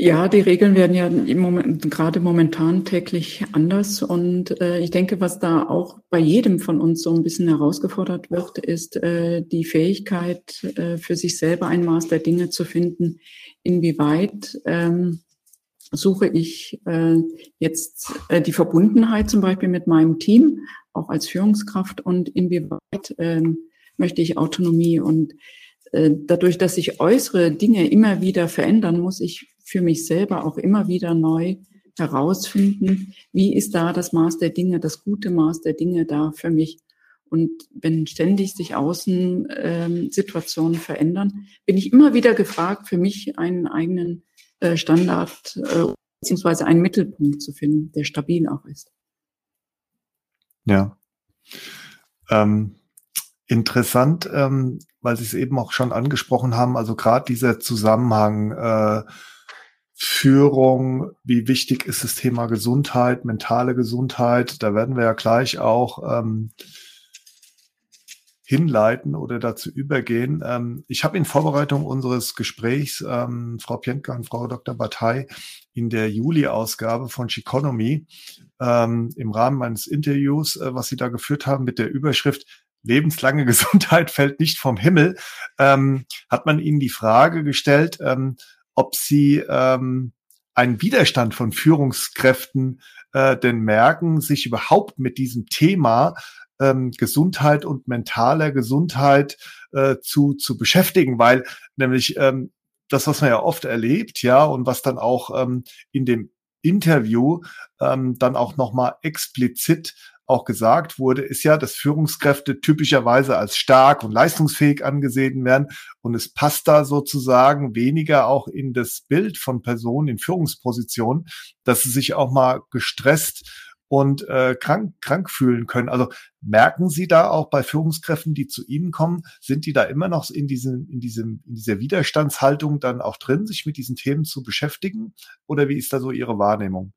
Speaker 3: Ja, die Regeln werden ja im Moment, gerade momentan täglich anders. Und äh, ich denke, was da auch bei jedem von uns so ein bisschen herausgefordert wird, ist äh, die Fähigkeit, äh, für sich selber ein Maß der Dinge zu finden, inwieweit ähm, suche ich äh, jetzt äh, die Verbundenheit zum Beispiel mit meinem Team, auch als Führungskraft und inwieweit äh, möchte ich Autonomie und äh, dadurch, dass sich äußere Dinge immer wieder verändern, muss ich für mich selber auch immer wieder neu herausfinden, wie ist da das Maß der Dinge, das gute Maß der Dinge da für mich. Und wenn ständig sich Außen ähm, verändern, bin ich immer wieder gefragt, für mich einen eigenen Standard äh, beziehungsweise einen Mittelpunkt zu finden, der stabil auch ist.
Speaker 1: Ja. Ähm, interessant, ähm, weil Sie es eben auch schon angesprochen haben, also gerade dieser Zusammenhang äh, Führung, wie wichtig ist das Thema Gesundheit, mentale Gesundheit, da werden wir ja gleich auch ähm, hinleiten oder dazu übergehen. Ähm, ich habe in Vorbereitung unseres Gesprächs ähm, Frau Pientka und Frau Dr. Batei in der Juli-Ausgabe von Chiconomy ähm, im Rahmen meines Interviews, äh, was Sie da geführt haben mit der Überschrift lebenslange <laughs> Gesundheit fällt nicht vom Himmel, ähm, hat man Ihnen die Frage gestellt, ähm, ob Sie ähm, einen Widerstand von Führungskräften äh, denn merken, sich überhaupt mit diesem Thema ähm, Gesundheit und mentaler Gesundheit äh, zu, zu beschäftigen, weil nämlich ähm, das, was man ja oft erlebt, ja, und was dann auch ähm, in dem Interview ähm, dann auch nochmal explizit auch gesagt wurde, ist ja, dass Führungskräfte typischerweise als stark und leistungsfähig angesehen werden. Und es passt da sozusagen weniger auch in das Bild von Personen in Führungspositionen, dass sie sich auch mal gestresst und äh, krank, krank fühlen können. Also merken Sie da auch bei Führungskräften, die zu Ihnen kommen, sind die da immer noch in diesem, in diesem, in dieser Widerstandshaltung dann auch drin, sich mit diesen Themen zu beschäftigen? Oder wie ist da so Ihre Wahrnehmung?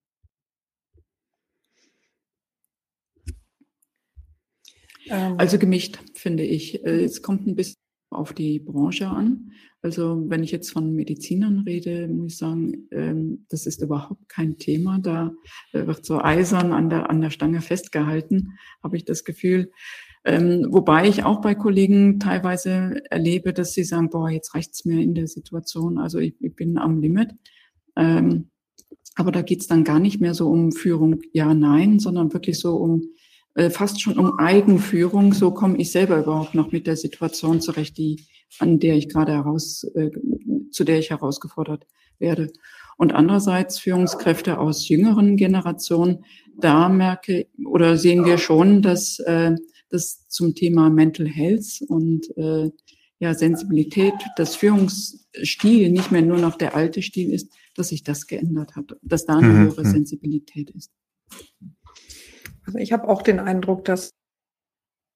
Speaker 3: Ähm. Also gemischt, finde ich. Äh, es kommt ein bisschen auf die Branche an. Also wenn ich jetzt von Medizinern rede, muss ich sagen, ähm, das ist überhaupt kein Thema. Da äh, wird so eisern an der, an der Stange festgehalten, habe ich das Gefühl. Ähm, wobei ich auch bei Kollegen teilweise erlebe, dass sie sagen, boah, jetzt reicht's mir in der Situation. Also ich, ich bin am Limit. Ähm, aber da geht's dann gar nicht mehr so um Führung, ja, nein, sondern wirklich so um fast schon um Eigenführung. So komme ich selber überhaupt noch mit der Situation zurecht, die, an der ich gerade heraus, äh, zu der ich herausgefordert werde. Und andererseits Führungskräfte aus jüngeren Generationen, da merke oder sehen wir schon, dass äh, das zum Thema Mental Health und äh, ja, Sensibilität, das Führungsstil nicht mehr nur noch der alte Stil ist, dass sich das geändert hat, dass da eine mhm. höhere mhm. Sensibilität ist.
Speaker 2: Also ich habe auch den Eindruck, dass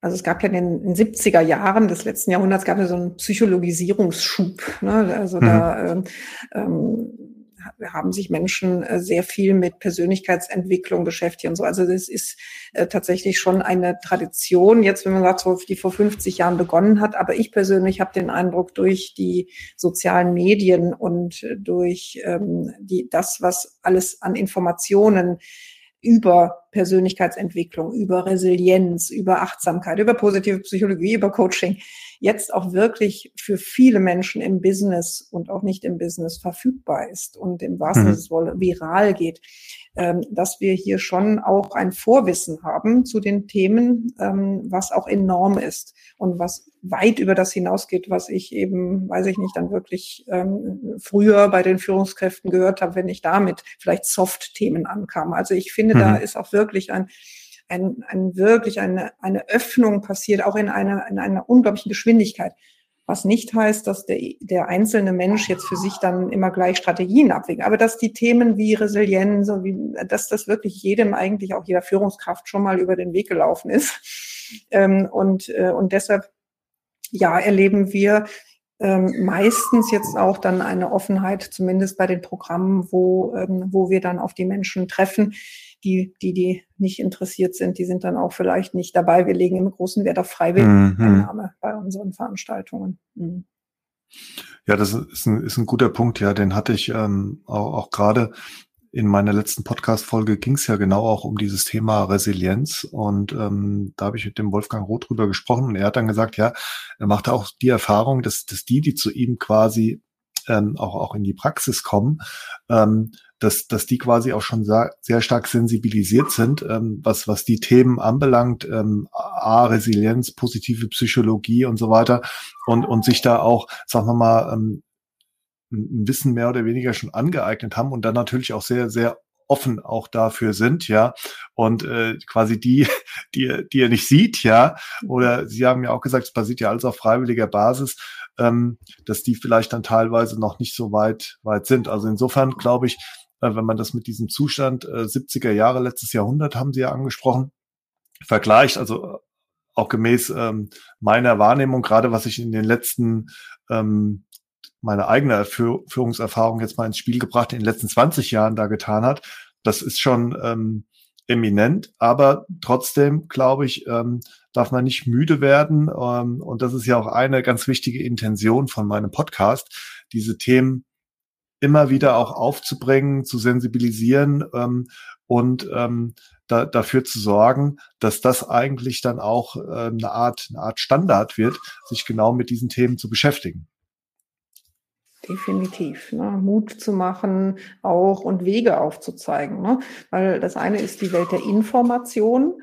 Speaker 2: also es gab ja in den 70er Jahren des letzten Jahrhunderts gab es so einen Psychologisierungsschub. Ne? Also mhm. da ähm, ähm, haben sich Menschen äh, sehr viel mit Persönlichkeitsentwicklung beschäftigt und so. Also das ist äh, tatsächlich schon eine Tradition, jetzt wenn man sagt, so, die vor 50 Jahren begonnen hat. Aber ich persönlich habe den Eindruck, durch die sozialen Medien und durch ähm, die, das, was alles an Informationen über Persönlichkeitsentwicklung, über Resilienz, über Achtsamkeit, über positive Psychologie, über Coaching jetzt auch wirklich für viele Menschen im Business und auch nicht im Business verfügbar ist und im wahrsten mhm. Sinne viral geht, dass wir hier schon auch ein Vorwissen haben zu den Themen, ähm, was auch enorm ist und was weit über das hinausgeht, was ich eben, weiß ich nicht, dann wirklich ähm, früher bei den Führungskräften gehört habe, wenn ich damit vielleicht Soft-Themen ankam. Also ich finde, mhm. da ist auch wirklich ein ein, ein wirklich eine, eine Öffnung passiert, auch in einer, in einer unglaublichen Geschwindigkeit. Was nicht heißt, dass der, der einzelne Mensch jetzt für sich dann immer gleich Strategien abwägt, aber dass die Themen wie Resilienz, wie, dass das wirklich jedem eigentlich auch jeder Führungskraft schon mal über den Weg gelaufen ist. Ähm, und, äh, und deshalb, ja, erleben wir ähm, meistens jetzt auch dann eine Offenheit, zumindest bei den Programmen, wo, ähm, wo wir dann auf die Menschen treffen, die, die, die nicht interessiert sind, die sind dann auch vielleicht nicht dabei. Wir legen im großen Wert auf Freiwilligeneinnahme mhm. bei unseren Veranstaltungen. Mhm.
Speaker 1: Ja, das ist ein, ist ein guter Punkt, ja, den hatte ich ähm, auch, auch gerade in meiner letzten Podcast-Folge ging es ja genau auch um dieses Thema Resilienz und ähm, da habe ich mit dem Wolfgang Roth drüber gesprochen und er hat dann gesagt, ja, er machte auch die Erfahrung, dass, dass die, die zu ihm quasi ähm, auch, auch in die Praxis kommen, ähm, dass, dass die quasi auch schon sehr, stark sensibilisiert sind, ähm, was, was die Themen anbelangt, ähm, A, Resilienz, positive Psychologie und so weiter und, und sich da auch, sagen wir mal, ähm, ein Wissen mehr oder weniger schon angeeignet haben und dann natürlich auch sehr, sehr offen auch dafür sind, ja, und äh, quasi die, <laughs> die, die er nicht sieht, ja, oder Sie haben ja auch gesagt, es basiert ja alles auf freiwilliger Basis, ähm, dass die vielleicht dann teilweise noch nicht so weit, weit sind. Also insofern glaube ich, äh, wenn man das mit diesem Zustand äh, 70er Jahre, letztes Jahrhundert haben Sie ja angesprochen, vergleicht, also äh, auch gemäß ähm, meiner Wahrnehmung, gerade was ich in den letzten ähm, meine eigene Führungserfahrung jetzt mal ins Spiel gebracht, in den letzten 20 Jahren da getan hat. Das ist schon ähm, eminent, aber trotzdem, glaube ich, ähm, darf man nicht müde werden. Ähm, und das ist ja auch eine ganz wichtige Intention von meinem Podcast, diese Themen immer wieder auch aufzubringen, zu sensibilisieren ähm, und ähm, da, dafür zu sorgen, dass das eigentlich dann auch äh, eine Art eine Art Standard wird, sich genau mit diesen Themen zu beschäftigen.
Speaker 2: Definitiv. Ne? Mut zu machen auch und Wege aufzuzeigen. Ne? Weil das eine ist die Welt der Information.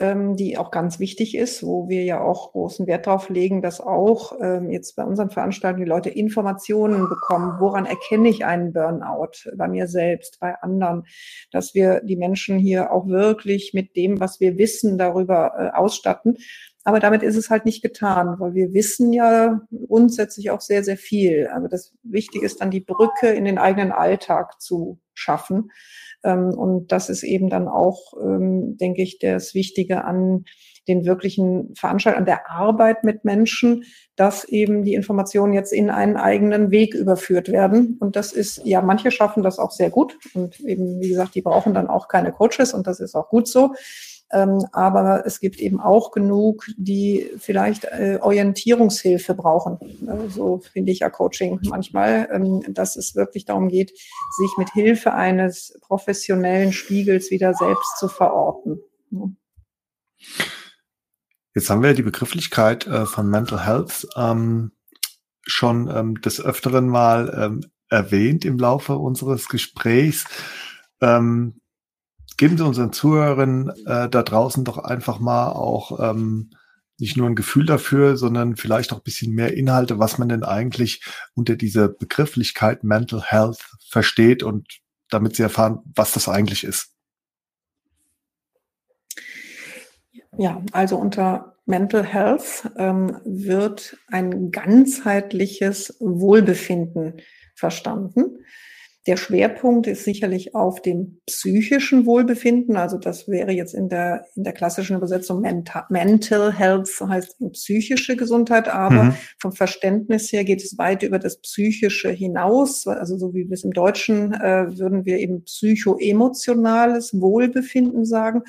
Speaker 2: ähm, die auch ganz wichtig ist, wo wir ja auch großen Wert darauf legen, dass auch ähm, jetzt bei unseren Veranstaltungen die Leute Informationen bekommen, woran erkenne ich einen Burnout bei mir selbst, bei anderen, dass wir die Menschen hier auch wirklich mit dem, was wir wissen, darüber äh, ausstatten. Aber damit ist es halt nicht getan, weil wir wissen ja grundsätzlich auch sehr, sehr viel. Aber das Wichtige ist dann die Brücke in den eigenen Alltag zu schaffen ähm, und das ist eben dann auch, ähm, denke ich, das Wichtige an den wirklichen Veranstaltungen, an der Arbeit mit Menschen, dass eben die Informationen jetzt in einen eigenen Weg überführt werden. Und das ist, ja, manche schaffen das auch sehr gut. Und eben, wie gesagt, die brauchen dann auch keine Coaches und das ist auch gut so. Ähm, aber es gibt eben auch genug, die vielleicht äh, Orientierungshilfe brauchen. Äh, so finde ich ja Coaching manchmal, ähm, dass es wirklich darum geht, sich mit Hilfe eines professionellen Spiegels wieder selbst zu verorten.
Speaker 1: Jetzt haben wir die Begrifflichkeit äh, von Mental Health ähm, schon des Öfteren mal erwähnt im Laufe unseres Gesprächs. Ähm, geben Sie unseren Zuhörern äh, da draußen doch einfach mal auch ähm, nicht nur ein Gefühl dafür, sondern vielleicht auch ein bisschen mehr Inhalte, was man denn eigentlich unter dieser Begrifflichkeit Mental Health versteht und damit Sie erfahren, was das eigentlich ist.
Speaker 2: Ja, also unter Mental Health ähm, wird ein ganzheitliches Wohlbefinden verstanden. Der Schwerpunkt ist sicherlich auf dem psychischen Wohlbefinden. Also das wäre jetzt in der, in der klassischen Übersetzung Mental, Mental Health, heißt psychische Gesundheit. Aber mhm. vom Verständnis her geht es weit über das Psychische hinaus. Also so wie wir es im Deutschen äh, würden wir eben psychoemotionales Wohlbefinden sagen.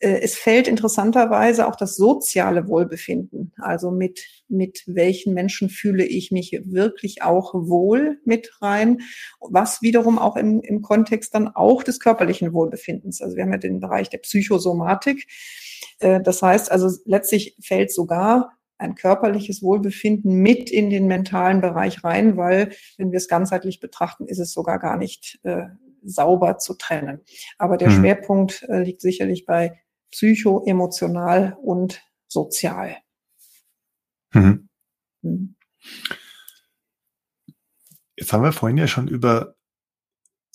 Speaker 2: Äh, es fällt interessanterweise auch das soziale Wohlbefinden. Also mit, mit welchen Menschen fühle ich mich wirklich auch wohl mit rein, was wiederum auch im, im Kontext dann auch des körperlichen Wohlbefindens. Also wir haben ja den Bereich der Psychosomatik. Äh, das heißt also letztlich fällt sogar ein körperliches Wohlbefinden mit in den mentalen Bereich rein, weil wenn wir es ganzheitlich betrachten, ist es sogar gar nicht äh, sauber zu trennen. Aber der hm. Schwerpunkt äh, liegt sicherlich bei psychoemotional und sozial. Mhm.
Speaker 1: Mhm. Jetzt haben wir vorhin ja schon über,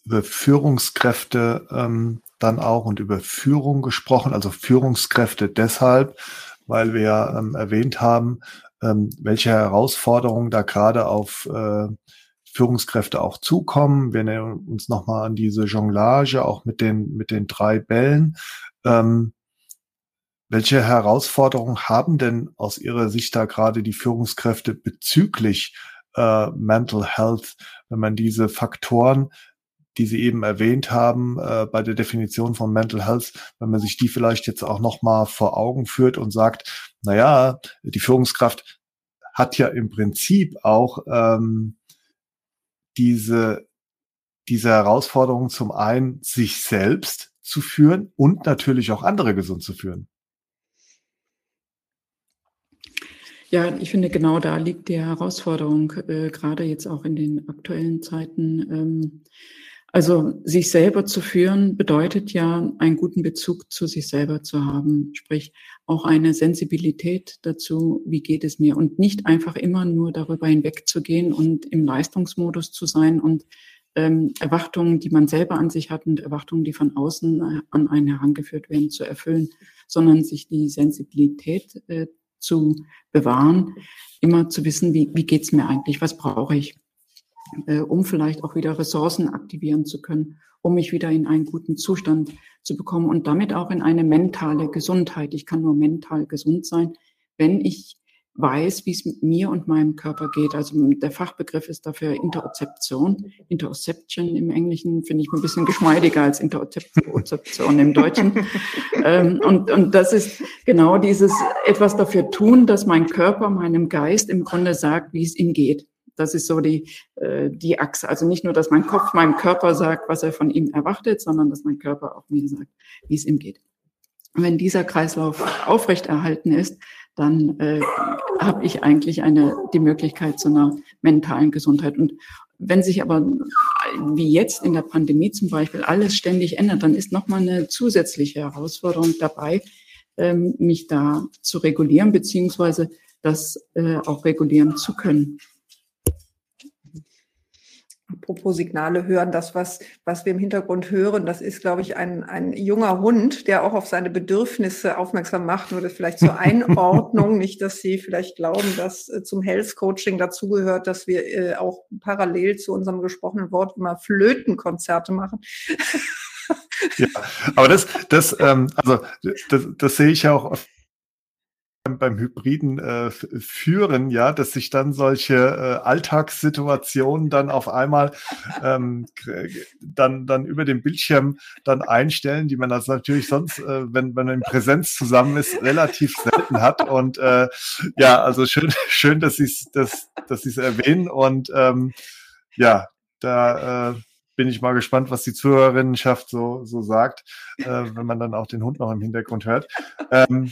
Speaker 1: über Führungskräfte ähm, dann auch und über Führung gesprochen, also Führungskräfte deshalb, weil wir ja ähm, erwähnt haben, ähm, welche Herausforderungen da gerade auf äh, Führungskräfte auch zukommen. Wir nennen uns nochmal an diese Jonglage, auch mit den, mit den drei Bällen. Ähm, welche Herausforderungen haben denn aus Ihrer Sicht da gerade die Führungskräfte bezüglich äh, Mental Health, wenn man diese Faktoren, die Sie eben erwähnt haben, äh, bei der Definition von Mental Health, wenn man sich die vielleicht jetzt auch nochmal vor Augen führt und sagt, na ja, die Führungskraft hat ja im Prinzip auch ähm, diese, diese Herausforderung zum einen, sich selbst zu führen und natürlich auch andere gesund zu führen.
Speaker 3: Ja, ich finde, genau da liegt die Herausforderung, äh, gerade jetzt auch in den aktuellen Zeiten. Ähm, also sich selber zu führen bedeutet ja, einen guten Bezug zu sich selber zu haben, sprich auch eine Sensibilität dazu, wie geht es mir und nicht einfach immer nur darüber hinwegzugehen und im Leistungsmodus zu sein und ähm, Erwartungen, die man selber an sich hat und Erwartungen, die von außen äh, an einen herangeführt werden, zu erfüllen, sondern sich die Sensibilität äh, zu bewahren, immer zu wissen, wie, wie geht's mir eigentlich, was brauche ich, äh, um vielleicht auch wieder Ressourcen aktivieren zu können, um mich wieder in einen guten Zustand zu bekommen und damit auch in eine mentale Gesundheit. Ich kann nur mental gesund sein, wenn ich weiß, wie es mit mir und meinem Körper geht. Also der Fachbegriff ist dafür Interozeption. Interozeption im Englischen finde ich ein bisschen geschmeidiger als Interozeption im Deutschen. <laughs> ähm, und, und das ist genau dieses etwas dafür tun, dass mein Körper meinem Geist im Grunde sagt, wie es ihm geht. Das ist so die, äh, die Achse. Also nicht nur, dass mein Kopf meinem Körper sagt, was er von ihm erwartet, sondern dass mein Körper auch mir sagt, wie es ihm geht. Und wenn dieser Kreislauf aufrechterhalten ist, dann äh, habe ich eigentlich eine, die Möglichkeit zu einer mentalen Gesundheit. Und wenn sich aber wie jetzt in der Pandemie zum Beispiel alles ständig ändert, dann ist nochmal eine zusätzliche Herausforderung dabei, ähm, mich da zu regulieren, beziehungsweise das äh, auch regulieren zu können.
Speaker 2: Apropos Signale hören, das, was, was wir im Hintergrund hören, das ist, glaube ich, ein, ein junger Hund, der auch auf seine Bedürfnisse aufmerksam macht. Nur das vielleicht zur Einordnung, <laughs> nicht, dass Sie vielleicht glauben, dass äh, zum Health Coaching dazugehört, dass wir äh, auch parallel zu unserem gesprochenen Wort immer Flötenkonzerte machen.
Speaker 1: ja, aber das, das, ähm, also das, das sehe ich ja auch beim hybriden äh, Führen, ja, dass sich dann solche äh, Alltagssituationen dann auf einmal ähm, dann dann über dem Bildschirm dann einstellen, die man das natürlich sonst, äh, wenn wenn man in Präsenz zusammen ist, relativ selten hat. Und äh, ja, also schön <laughs> schön, dass Sie dass dass es erwähnen und ähm, ja, da äh, bin ich mal gespannt, was die Zuhörerinnenschaft so, so sagt, äh, wenn man dann auch den Hund noch im Hintergrund hört. Ähm,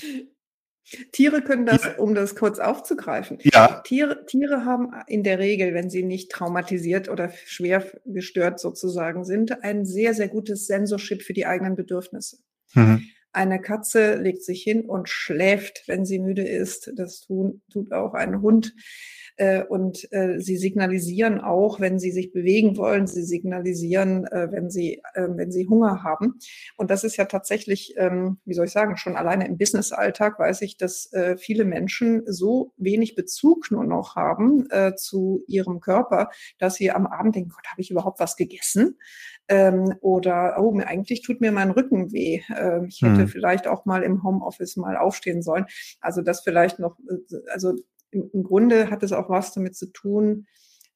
Speaker 2: Tiere können das, ja. um das kurz aufzugreifen.
Speaker 1: Ja.
Speaker 2: Tiere, Tiere haben in der Regel, wenn sie nicht traumatisiert oder schwer gestört sozusagen sind, ein sehr, sehr gutes Sensorship für die eigenen Bedürfnisse. Mhm. Eine Katze legt sich hin und schläft, wenn sie müde ist. Das tun, tut auch ein Hund. Äh, und äh, sie signalisieren auch, wenn sie sich bewegen wollen, sie signalisieren, äh, wenn sie, äh, wenn sie Hunger haben. Und das ist ja tatsächlich, ähm, wie soll ich sagen, schon alleine im Business-Alltag weiß ich, dass äh, viele Menschen so wenig Bezug nur noch haben äh, zu ihrem Körper, dass sie am Abend denken, Gott, habe ich überhaupt was gegessen? Ähm, oder, oh, eigentlich tut mir mein Rücken weh. Ähm, ich hätte hm. vielleicht auch mal im Homeoffice mal aufstehen sollen. Also das vielleicht noch, äh, also im, Grunde hat es auch was damit zu tun,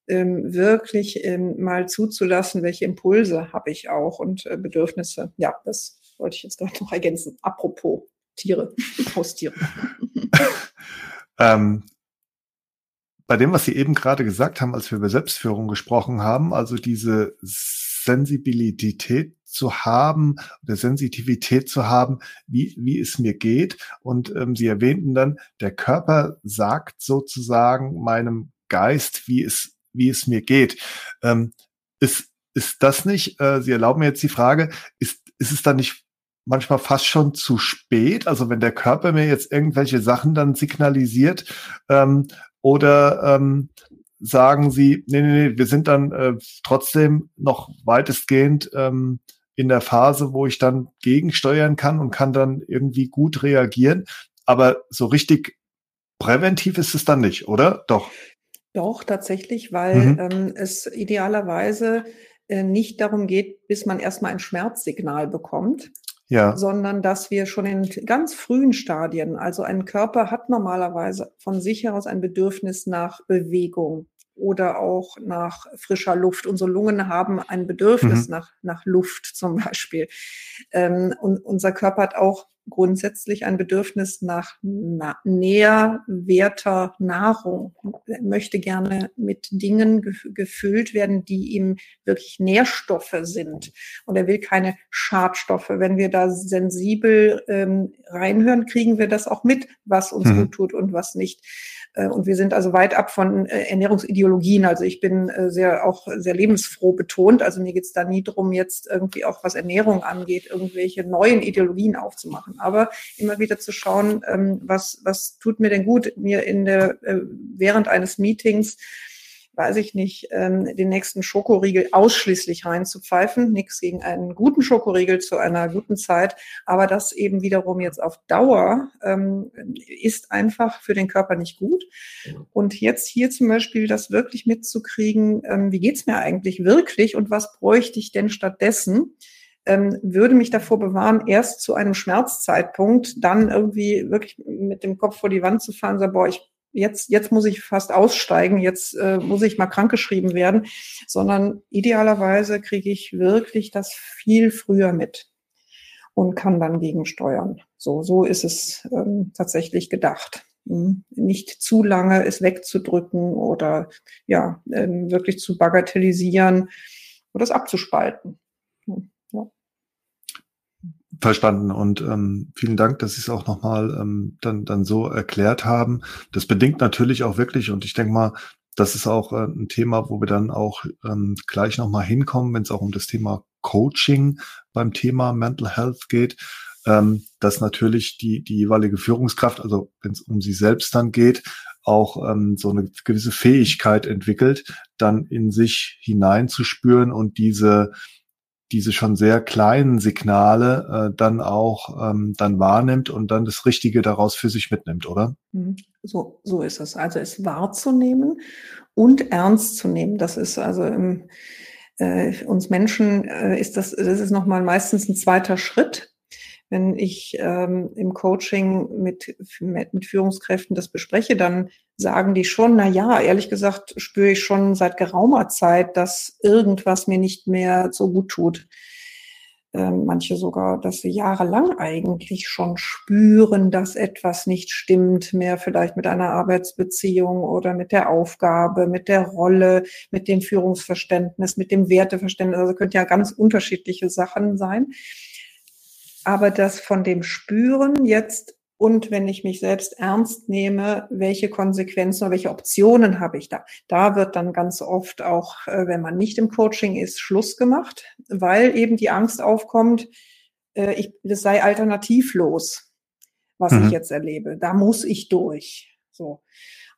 Speaker 2: ähm, wirklich ähm, mal zuzulassen, welche Impulse habe ich auch und äh, Bedürfnisse. Ja, das wollte ich jetzt gerade noch ergänzen. Apropos Tiere, <laughs> Haustiere. <laughs>
Speaker 1: ähm, bei dem, was Sie eben gerade gesagt haben, als wir über Selbstführung gesprochen haben, also diese Sensibilität zu haben, oder Sensitivität zu haben, wie, wie es mir geht. Und ähm, Sie erwähnten dann, der Körper sagt sozusagen meinem Geist, wie es, wie es mir geht. Ähm, ist, ist das nicht, äh, Sie erlauben mir jetzt die Frage, ist, ist es dann nicht manchmal fast schon zu spät? Also wenn der Körper mir jetzt irgendwelche Sachen dann signalisiert, ähm, oder ähm, sagen Sie, nee, nee, nee, wir sind dann äh, trotzdem noch weitestgehend ähm, in der Phase, wo ich dann gegensteuern kann und kann dann irgendwie gut reagieren. Aber so richtig präventiv ist es dann nicht, oder? Doch.
Speaker 2: Doch, tatsächlich, weil mhm. ähm, es idealerweise äh, nicht darum geht, bis man erstmal ein Schmerzsignal bekommt, ja. sondern dass wir schon in ganz frühen Stadien, also ein Körper hat normalerweise von sich heraus ein Bedürfnis nach Bewegung oder auch nach frischer Luft. Unsere Lungen haben ein Bedürfnis mhm. nach, nach Luft zum Beispiel. Ähm, und unser Körper hat auch grundsätzlich ein Bedürfnis nach na nährwerter Nahrung. Er möchte gerne mit Dingen gef gefüllt werden, die ihm wirklich Nährstoffe sind. Und er will keine Schadstoffe. Wenn wir da sensibel ähm, reinhören, kriegen wir das auch mit, was uns mhm. gut tut und was nicht. Äh, und wir sind also weit ab von äh, Ernährungsideologien. Also ich bin äh, sehr auch sehr lebensfroh betont. Also mir geht es da nie drum, jetzt irgendwie auch was Ernährung angeht, irgendwelche neuen Ideologien aufzumachen. Aber immer wieder zu schauen, ähm, was, was tut mir denn gut, mir in der während eines Meetings weiß ich nicht, ähm, den nächsten Schokoriegel ausschließlich reinzupfeifen. Nichts gegen einen guten Schokoriegel zu einer guten Zeit, aber das eben wiederum jetzt auf Dauer ähm, ist einfach für den Körper nicht gut. Und jetzt hier zum Beispiel das wirklich mitzukriegen, ähm, wie geht's mir eigentlich wirklich und was bräuchte ich denn stattdessen? Ähm, würde mich davor bewahren, erst zu einem Schmerzzeitpunkt dann irgendwie wirklich mit dem Kopf vor die Wand zu fahren, so, boah, ich jetzt, jetzt muss ich fast aussteigen, jetzt äh, muss ich mal krankgeschrieben werden, sondern idealerweise kriege ich wirklich das viel früher mit und kann dann gegensteuern. So, so ist es ähm, tatsächlich gedacht. Hm. Nicht zu lange es wegzudrücken oder ja, ähm, wirklich zu bagatellisieren oder es abzuspalten.
Speaker 1: Verstanden und ähm, vielen Dank, dass Sie es auch nochmal ähm, dann, dann so erklärt haben. Das bedingt natürlich auch wirklich, und ich denke mal, das ist auch äh, ein Thema, wo wir dann auch ähm, gleich nochmal hinkommen, wenn es auch um das Thema Coaching beim Thema Mental Health geht. ähm, dass natürlich die, die jeweilige Führungskraft, also wenn es um sie selbst dann geht, auch ähm, so eine gewisse Fähigkeit entwickelt, dann in sich hineinzuspüren und diese diese schon sehr kleinen Signale äh, dann auch ähm, dann wahrnimmt und dann das Richtige daraus für sich mitnimmt, oder?
Speaker 2: Mhm. So, so ist es. Also es wahrzunehmen und ernst zu nehmen. Das ist also im, äh, uns Menschen äh, ist das, das ist nochmal meistens ein zweiter Schritt wenn ich ähm, im Coaching mit, mit Führungskräften das bespreche, dann sagen die schon, na ja, ehrlich gesagt spüre ich schon seit geraumer Zeit, dass irgendwas mir nicht mehr so gut tut. Ähm, manche sogar, dass sie jahrelang eigentlich schon spüren, dass etwas nicht stimmt, mehr vielleicht mit einer Arbeitsbeziehung oder mit der Aufgabe, mit der Rolle, mit dem Führungsverständnis, mit dem Werteverständnis. Also könnte ja ganz unterschiedliche Sachen sein aber das von dem Spüren jetzt und wenn ich mich selbst ernst nehme, welche Konsequenzen oder welche Optionen habe ich da? Da wird dann ganz oft auch, äh, wenn man nicht im Coaching ist, Schluss gemacht, weil eben die Angst aufkommt, äh, ich, das sei alternativlos, was mhm. ich jetzt erlebe. Da muss ich durch. So.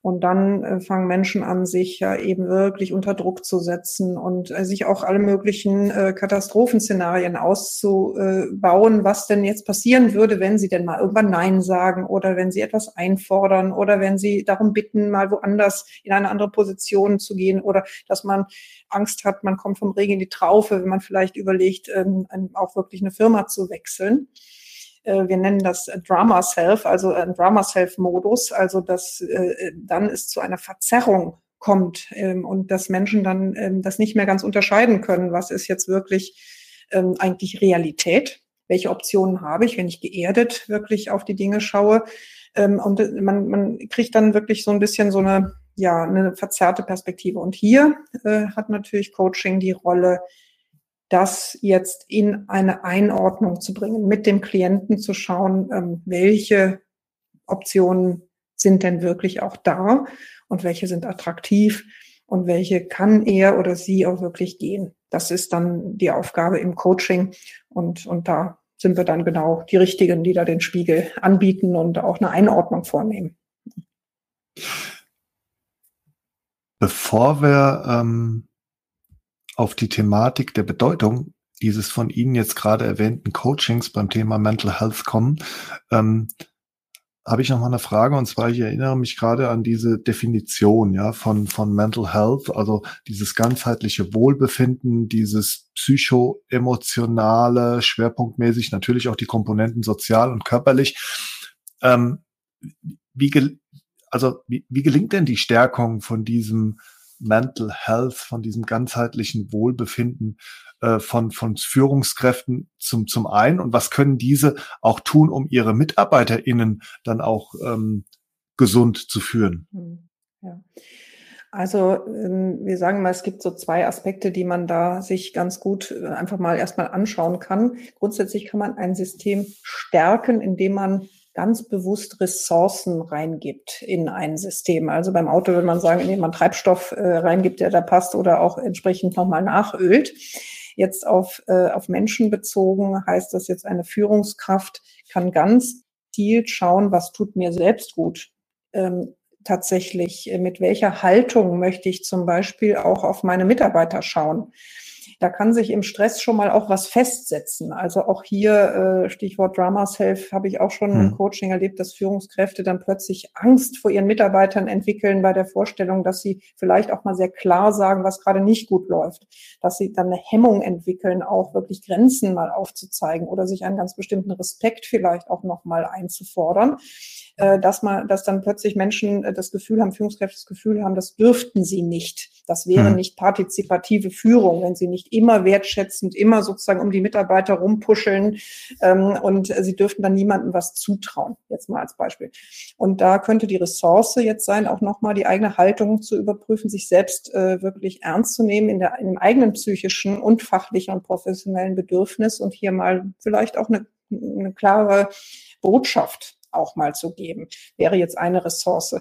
Speaker 2: Und dann äh, fangen Menschen an, sich ja eben wirklich unter Druck zu setzen und äh, sich auch alle möglichen äh, Katastrophenszenarien auszubauen, was denn jetzt passieren würde, wenn sie denn mal irgendwann Nein sagen oder wenn sie etwas einfordern oder wenn sie darum bitten, mal woanders in eine andere Position zu gehen oder dass man Angst hat, man kommt vom Regen in die Traufe, wenn man vielleicht überlegt, ähm, auch wirklich eine Firma zu wechseln. Äh, wir nennen das Drama Self, also ein Drama Self Modus, also dass äh, dann es zu einer Verzerrung kommt ähm, und dass Menschen dann ähm, das nicht mehr ganz unterscheiden können, was ist jetzt wirklich ähm, eigentlich Realität, welche Optionen habe ich, wenn ich geerdet wirklich auf die Dinge schaue. und man, man kriegt dann wirklich so ein bisschen so eine, ja, eine verzerrte Perspektive. Und hier äh, hat natürlich Coaching die Rolle, das jetzt in eine Einordnung zu bringen, mit dem Klienten zu schauen, ähm, welche Optionen sind denn wirklich auch da und welche sind attraktiv und welche kann er oder sie auch wirklich gehen. Das ist dann die Aufgabe im Coaching und, und da sind wir dann genau die Richtigen, die da den Spiegel anbieten und auch eine Einordnung vornehmen.
Speaker 1: Bevor wir ähm, auf die Thematik der Bedeutung dieses von Ihnen jetzt gerade erwähnten Coachings beim Thema Mental Health kommen, ähm, habe ich noch mal eine Frage und zwar ich erinnere mich gerade an diese Definition ja von von Mental Health, also dieses ganzheitliche Wohlbefinden, dieses psychoemotionale, schwerpunktmäßig natürlich auch die Komponenten sozial und körperlich. Ähm, wie also wie, wie gelingt denn die Stärkung von diesem Mental Health, von diesem ganzheitlichen Wohlbefinden äh, von, von Führungskräften zum, zum einen und was können diese auch tun, um ihre MitarbeiterInnen dann auch ähm, gesund zu führen? Hm,
Speaker 2: ja. Also ähm, wir sagen mal, es gibt so zwei Aspekte, die man da sich ganz gut äh, einfach mal erstmal anschauen kann. Grundsätzlich kann man ein System stärken, indem man ganz bewusst Ressourcen reingibt in ein System. Also beim Auto würde man sagen, indem man Treibstoff äh, reingibt, der da passt oder auch entsprechend nochmal nachölt. Jetzt auf, äh, auf Menschen bezogen heißt das jetzt eine Führungskraft kann ganz viel schauen, was tut mir selbst gut. Ähm, tatsächlich, äh, mit welcher Haltung möchte ich zum Beispiel auch auf meine Mitarbeiter schauen. Da kann sich im Stress schon mal auch was festsetzen. Also auch hier äh, Stichwort Drama Self habe ich auch schon hm. im Coaching erlebt, dass Führungskräfte dann plötzlich Angst vor ihren Mitarbeitern entwickeln bei der Vorstellung, dass sie vielleicht auch mal sehr klar sagen, was gerade nicht gut läuft, dass sie dann eine Hemmung entwickeln, auch wirklich Grenzen mal aufzuzeigen oder sich einen ganz bestimmten Respekt vielleicht auch noch mal einzufordern äh, dass man, dass dann plötzlich Menschen äh, das Gefühl haben, Führungskräfte das Gefühl haben, das dürften sie nicht. Das wäre hm. nicht partizipative Führung, wenn sie nicht immer wertschätzend, immer sozusagen um die Mitarbeiter rumpuscheln ähm, und sie dürften dann niemandem was zutrauen. Jetzt mal als Beispiel. Und da könnte die Ressource jetzt sein, auch nochmal die eigene Haltung zu überprüfen, sich selbst äh, wirklich ernst zu nehmen in, der, in dem eigenen psychischen und fachlichen und professionellen Bedürfnis und hier mal vielleicht auch eine, eine klare Botschaft auch mal zu geben, wäre jetzt eine Ressource.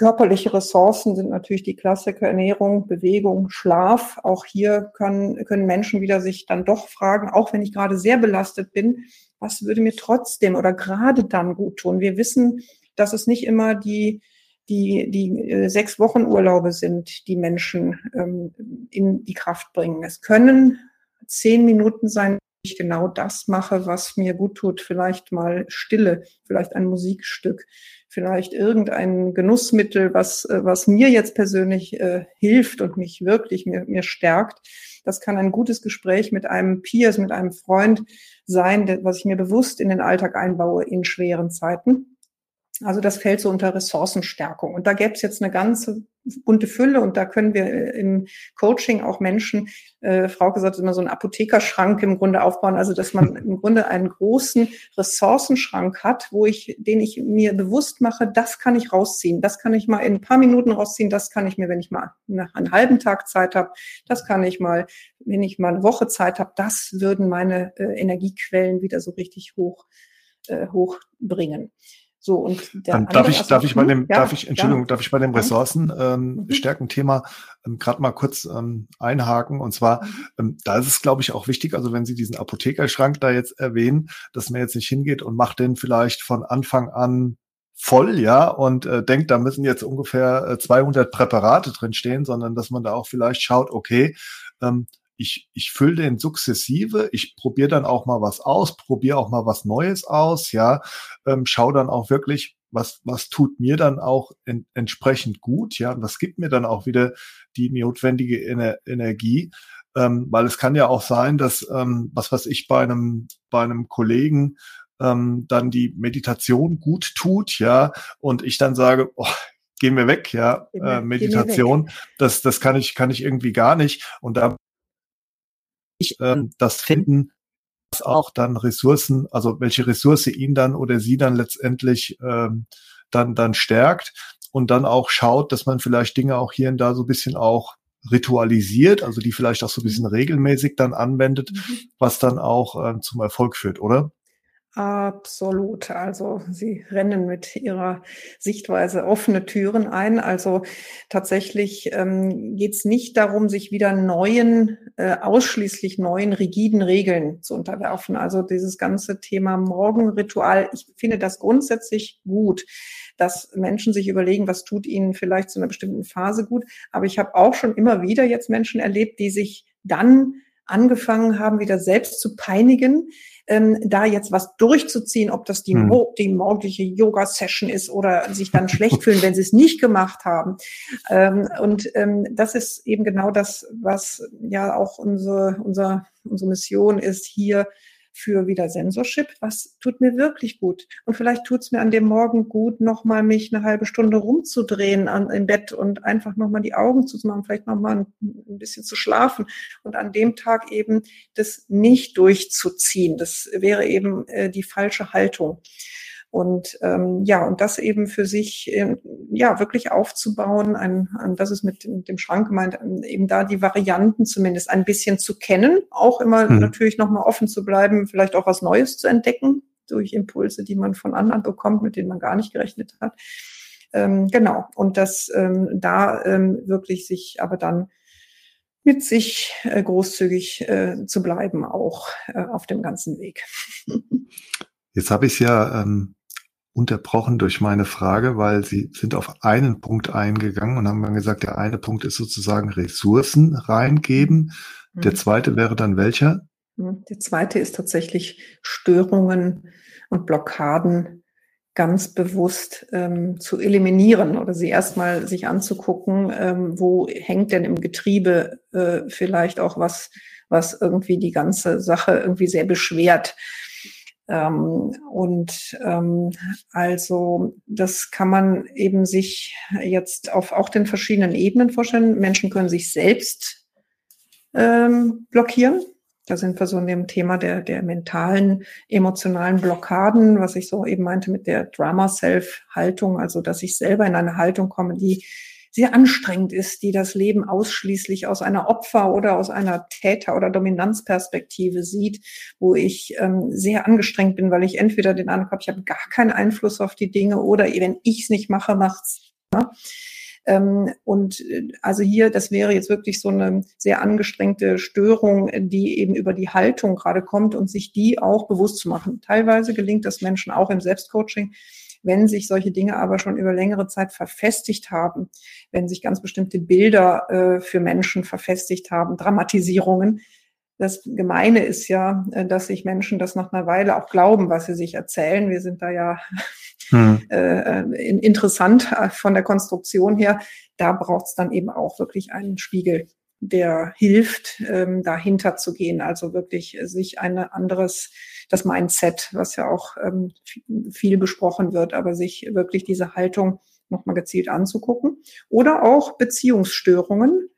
Speaker 2: Körperliche Ressourcen sind natürlich die Klassiker Ernährung, Bewegung, Schlaf. Auch hier können, können Menschen wieder sich dann doch fragen, auch wenn ich gerade sehr belastet bin, was würde mir trotzdem oder gerade dann gut tun? Wir wissen, dass es nicht immer die, die, die äh, sechs Wochen Urlaube sind, die Menschen ähm, in die Kraft bringen. Es können zehn Minuten sein, ich genau das mache, was mir gut tut. Vielleicht mal Stille, vielleicht ein Musikstück, vielleicht irgendein Genussmittel, was, äh, was mir jetzt persönlich äh, hilft und mich wirklich mir, mir stärkt. Das kann ein gutes Gespräch mit einem Peers, mit einem Freund sein, was ich mir bewusst in den Alltag einbaue in schweren Zeiten. Also das fällt so unter Ressourcenstärkung. Und da gäbe es jetzt eine ganze bunte Fülle und da können wir äh, im Coaching auch Menschen, äh, Frau gesagt, immer so einen Apothekerschrank im Grunde aufbauen, also dass man im Grunde einen großen Ressourcenschrank hat, wo ich, den ich mir bewusst mache, das kann ich rausziehen, das kann ich mal in ein paar Minuten rausziehen, das kann ich mir, wenn ich mal einen halben Tag Zeit habe, das kann ich mal, wenn ich mal eine Woche Zeit habe, das würden meine äh, Energiequellen wieder so richtig hoch äh, hochbringen.
Speaker 1: So, und der ähm, darf ich, darf ich bei dem, ja, darf ich, Entschuldigung, ja. darf ich bei dem Ressourcen ähm, mhm. Ähm, gerade mal kurz ähm, einhaken? Und zwar, mhm. ähm, da ist es, glaube ich, auch wichtig, also wenn Sie diesen Apothekerschrank da jetzt erwähnen, dass man jetzt nicht hingeht und macht den vielleicht von Anfang an voll, ja, und äh, denkt, da müssen jetzt ungefähr äh, 200 Präparate drin stehen, sondern dass man da auch vielleicht schaut, okay, ähm, ich, ich fülle den sukzessive, ich probiere dann auch mal was aus, probiere auch mal was Neues aus, ja, ähm, schau dann auch wirklich, was, was tut mir dann auch in, entsprechend gut, ja, was gibt mir dann auch wieder die notwendige Ener Energie, ähm, weil es kann ja auch sein, dass, ähm, was weiß ich, bei einem, bei einem Kollegen ähm, dann die Meditation gut tut, ja, und ich dann sage, oh, geh mir weg, ja, äh, Meditation, das, das kann ich, kann ich irgendwie gar nicht. Und da äh, das finden, was auch dann Ressourcen, also welche Ressource ihn dann oder sie dann letztendlich ähm, dann, dann stärkt und dann auch schaut, dass man vielleicht Dinge auch hier und da so ein bisschen auch ritualisiert, also die vielleicht auch so ein bisschen mhm. regelmäßig dann anwendet, mhm. was dann auch äh, zum Erfolg führt, oder?
Speaker 2: Absolut. Also Sie rennen mit Ihrer Sichtweise offene Türen ein. Also tatsächlich ähm, geht es nicht darum, sich wieder neuen, äh, ausschließlich neuen, rigiden Regeln zu unterwerfen. Also dieses ganze Thema Morgenritual, ich finde das grundsätzlich gut dass Menschen sich überlegen, was tut ihnen vielleicht zu einer bestimmten Phase gut. Aber ich habe auch schon immer wieder jetzt Menschen erlebt, die sich dann angefangen haben, wieder selbst zu peinigen, ähm, da jetzt was durchzuziehen, ob das die, hm. die morgendliche Yoga-Session ist oder sich dann schlecht <laughs> fühlen, wenn sie es nicht gemacht haben. Ähm, und ähm, das ist eben genau das, was ja auch unsere, unser, unsere Mission ist, hier für wieder Sensorship. Was tut mir wirklich gut? Und vielleicht tut es mir an dem Morgen gut, nochmal mich eine halbe Stunde rumzudrehen an, im Bett und einfach nochmal die Augen zu machen, vielleicht nochmal ein, ein bisschen zu schlafen und an dem Tag eben das nicht durchzuziehen. Das wäre eben äh, die falsche Haltung. Und ähm, ja, und das eben für sich äh, ja wirklich aufzubauen, ein, ein, das ist mit, mit dem Schrank gemeint, eben da die Varianten zumindest ein bisschen zu kennen, auch immer mhm. natürlich nochmal offen zu bleiben, vielleicht auch was Neues zu entdecken durch Impulse, die man von anderen bekommt, mit denen man gar nicht gerechnet hat. Ähm, genau. Und das ähm, da ähm, wirklich sich aber dann mit sich äh, großzügig äh, zu bleiben, auch äh, auf dem ganzen Weg. <laughs>
Speaker 1: Jetzt habe ich ja ähm, unterbrochen durch meine Frage, weil Sie sind auf einen Punkt eingegangen und haben dann gesagt, der eine Punkt ist sozusagen Ressourcen reingeben. Mhm. Der zweite wäre dann welcher?
Speaker 2: Mhm. Der zweite ist tatsächlich Störungen und Blockaden ganz bewusst ähm, zu eliminieren oder sie erstmal sich anzugucken, ähm, wo hängt denn im Getriebe äh, vielleicht auch was, was irgendwie die ganze Sache irgendwie sehr beschwert. Ähm, und ähm, also das kann man eben sich jetzt auf auch den verschiedenen Ebenen vorstellen. Menschen können sich selbst ähm, blockieren. Da sind wir so in dem Thema der, der mentalen, emotionalen Blockaden, was ich so eben meinte mit der Drama-Self-Haltung, also dass ich selber in eine Haltung komme, die sehr anstrengend ist, die das Leben ausschließlich aus einer Opfer- oder aus einer Täter- oder Dominanzperspektive sieht, wo ich ähm, sehr angestrengt bin, weil ich entweder den Eindruck habe, ich habe gar keinen Einfluss auf die Dinge oder wenn ich es nicht mache, macht's Ähm, und äh, also hier, das wäre jetzt wirklich so eine sehr angestrengte Störung, die eben über die Haltung gerade kommt und sich die auch bewusst zu machen. Teilweise gelingt das Menschen auch im Selbstcoaching, wenn sich solche Dinge aber schon über längere Zeit verfestigt haben, wenn sich ganz bestimmte Bilder äh, für Menschen verfestigt haben, Dramatisierungen. Das Gemeine ist ja, äh, dass sich Menschen das nach einer Weile auch glauben, was sie sich erzählen. Wir sind da ja hm. <laughs> äh, interessant äh, von der Konstruktion her. Da braucht es dann eben auch wirklich einen Spiegel, der hilft, ähm, dahinter zu gehen. Also wirklich sich ein anderes, das Mindset, was ja auch ähm, viel besprochen wird, aber sich wirklich diese Haltung nochmal gezielt anzugucken. Oder auch Beziehungsstörungen,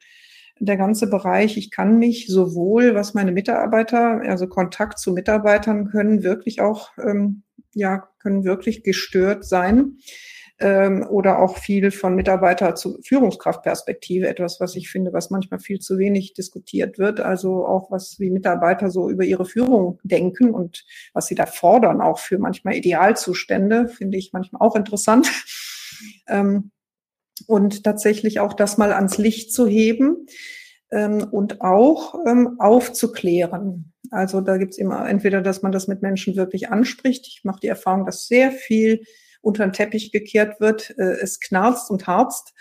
Speaker 2: der ganze Bereich, ich kann mich sowohl, was meine Mitarbeiter, also Kontakt zu Mitarbeitern können wirklich auch ähm, ja, können wirklich gestört sein ähm, oder auch viel von Mitarbeiter zu Führungskraftperspektive, etwas, was ich finde, was manchmal viel zu wenig diskutiert wird. Also auch was wie Mitarbeiter so über ihre Führung denken und was sie da fordern, auch für manchmal Idealzustände, finde ich manchmal auch interessant. <laughs> ähm, und tatsächlich auch das mal ans Licht zu heben ähm, und auch ähm, aufzuklären. Also da gibt's immer entweder, dass man das mit Menschen wirklich anspricht. Ich mache die Erfahrung, dass sehr viel unter den Teppich gekehrt wird. Äh, es knarzt und harzt.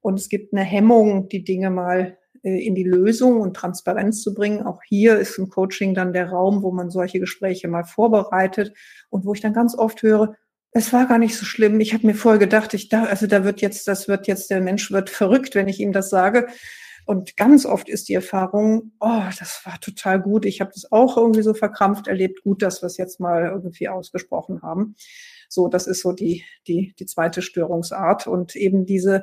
Speaker 2: Und es gibt eine Hemmung, die Dinge mal äh, in die Lösung und Transparenz zu bringen. Auch hier ist im Coaching dann der Raum, wo man solche Gespräche mal vorbereitet und wo ich dann ganz oft höre, es war gar nicht so schlimm. Ich habe mir vorher gedacht, ich da, also da wird jetzt, das wird jetzt, der Mensch wird verrückt, wenn ich ihm das sage. Und ganz oft ist die Erfahrung, oh, das war total gut. Ich habe das auch irgendwie so verkrampft erlebt. Gut, dass wir es jetzt mal irgendwie ausgesprochen haben. So, das ist so die, die, die zweite Störungsart. Und eben diese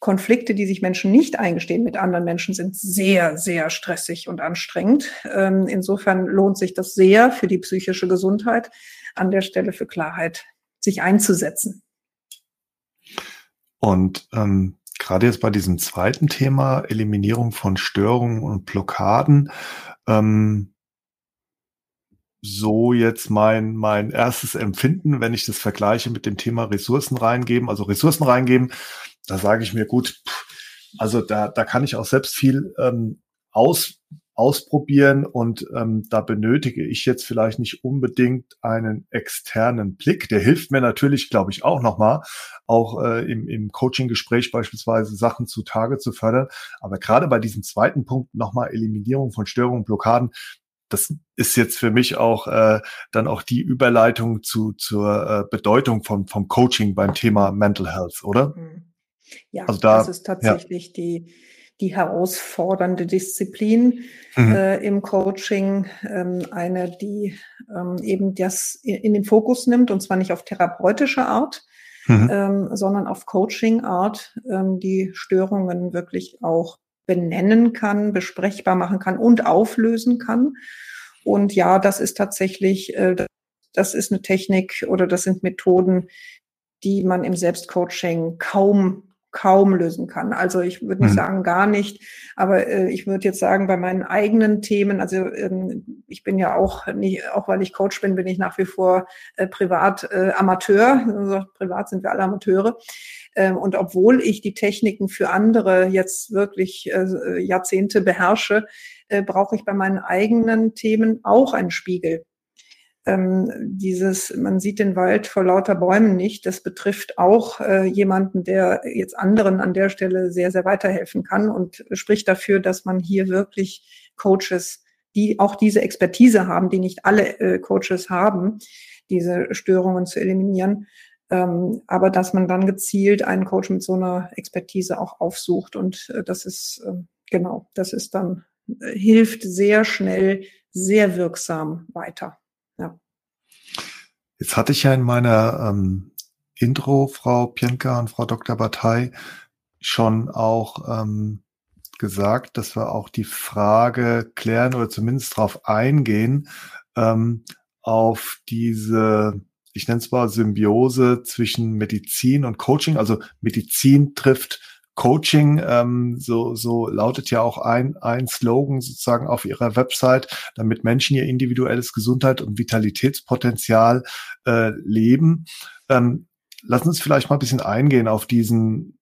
Speaker 2: Konflikte, die sich Menschen nicht eingestehen mit anderen Menschen, sind sehr, sehr stressig und anstrengend. Ähm, insofern lohnt sich das sehr für die psychische Gesundheit, an der Stelle für Klarheit sich einzusetzen.
Speaker 1: Und ähm, gerade jetzt bei diesem zweiten Thema, Eliminierung von Störungen und Blockaden, ähm, so jetzt mein, mein erstes Empfinden, wenn ich das vergleiche mit dem Thema Ressourcen reingeben, also Ressourcen reingeben, da sage ich mir, gut, also da, da kann ich auch selbst viel ähm, aus, ausprobieren und ähm, da benötige ich jetzt vielleicht nicht unbedingt einen externen Blick. Der hilft mir natürlich, glaube ich, auch nochmal, auch äh, im, im Coaching-Gespräch beispielsweise Sachen zutage zu fördern. Aber gerade bei diesem zweiten Punkt nochmal Eliminierung von Störungen, Blockaden, das ist jetzt für mich auch äh, dann auch die Überleitung zu, zur äh, Bedeutung vom, vom Coaching beim Thema Mental Health, oder?
Speaker 2: Hm. Ja, also da, das ist tatsächlich ja. die die herausfordernde Disziplin mhm. äh, im Coaching, ähm, eine, die ähm, eben das in, in, den Fokus nimmt, und zwar nicht auf therapeutische Art, mhm. ähm, sondern auf Coaching-Art, ähm, die Störungen wirklich auch benennen kann, besprechbar machen kann und auflösen kann. Und ja, das ist tatsächlich, äh, das ist eine Technik oder das sind Methoden, die man im Selbstcoaching kaum kaum lösen kann. Also ich würde nicht mhm. sagen gar nicht, aber äh, ich würde jetzt sagen, bei meinen eigenen Themen, also ähm, ich bin ja auch nicht, auch weil ich Coach bin, bin ich nach wie vor äh, privat äh, Amateur. Also privat sind wir alle Amateure. Ähm, und obwohl ich die Techniken für andere jetzt wirklich äh, Jahrzehnte beherrsche, äh, brauche ich bei meinen eigenen Themen auch einen Spiegel ähm, dieses, man sieht den Wald vor lauter Bäumen nicht, das betrifft auch äh, jemanden, der jetzt anderen an der Stelle sehr, sehr weiterhelfen kann und spricht dafür, dass man hier wirklich Coaches, die auch diese Expertise haben, die nicht alle äh, Coaches haben, diese Störungen zu eliminieren, ähm, aber dass man dann gezielt einen Coach mit so einer Expertise auch aufsucht und äh, das ist, äh, genau, das ist dann, äh, hilft sehr schnell, sehr wirksam weiter.
Speaker 1: Jetzt hatte ich ja in meiner ähm, Intro, Frau Pienka und Frau Dr. Batei, schon auch ähm, gesagt, dass wir auch die Frage klären oder zumindest darauf eingehen, ähm, auf diese, ich nenne es mal Symbiose zwischen Medizin und Coaching. Also Medizin trifft Coaching, ähm, so, so lautet ja auch ein, ein Slogan sozusagen auf ihrer Website, damit Menschen ihr individuelles Gesundheit und Vitalitätspotenzial äh, leben. Ähm, lass uns vielleicht mal ein bisschen eingehen auf diesen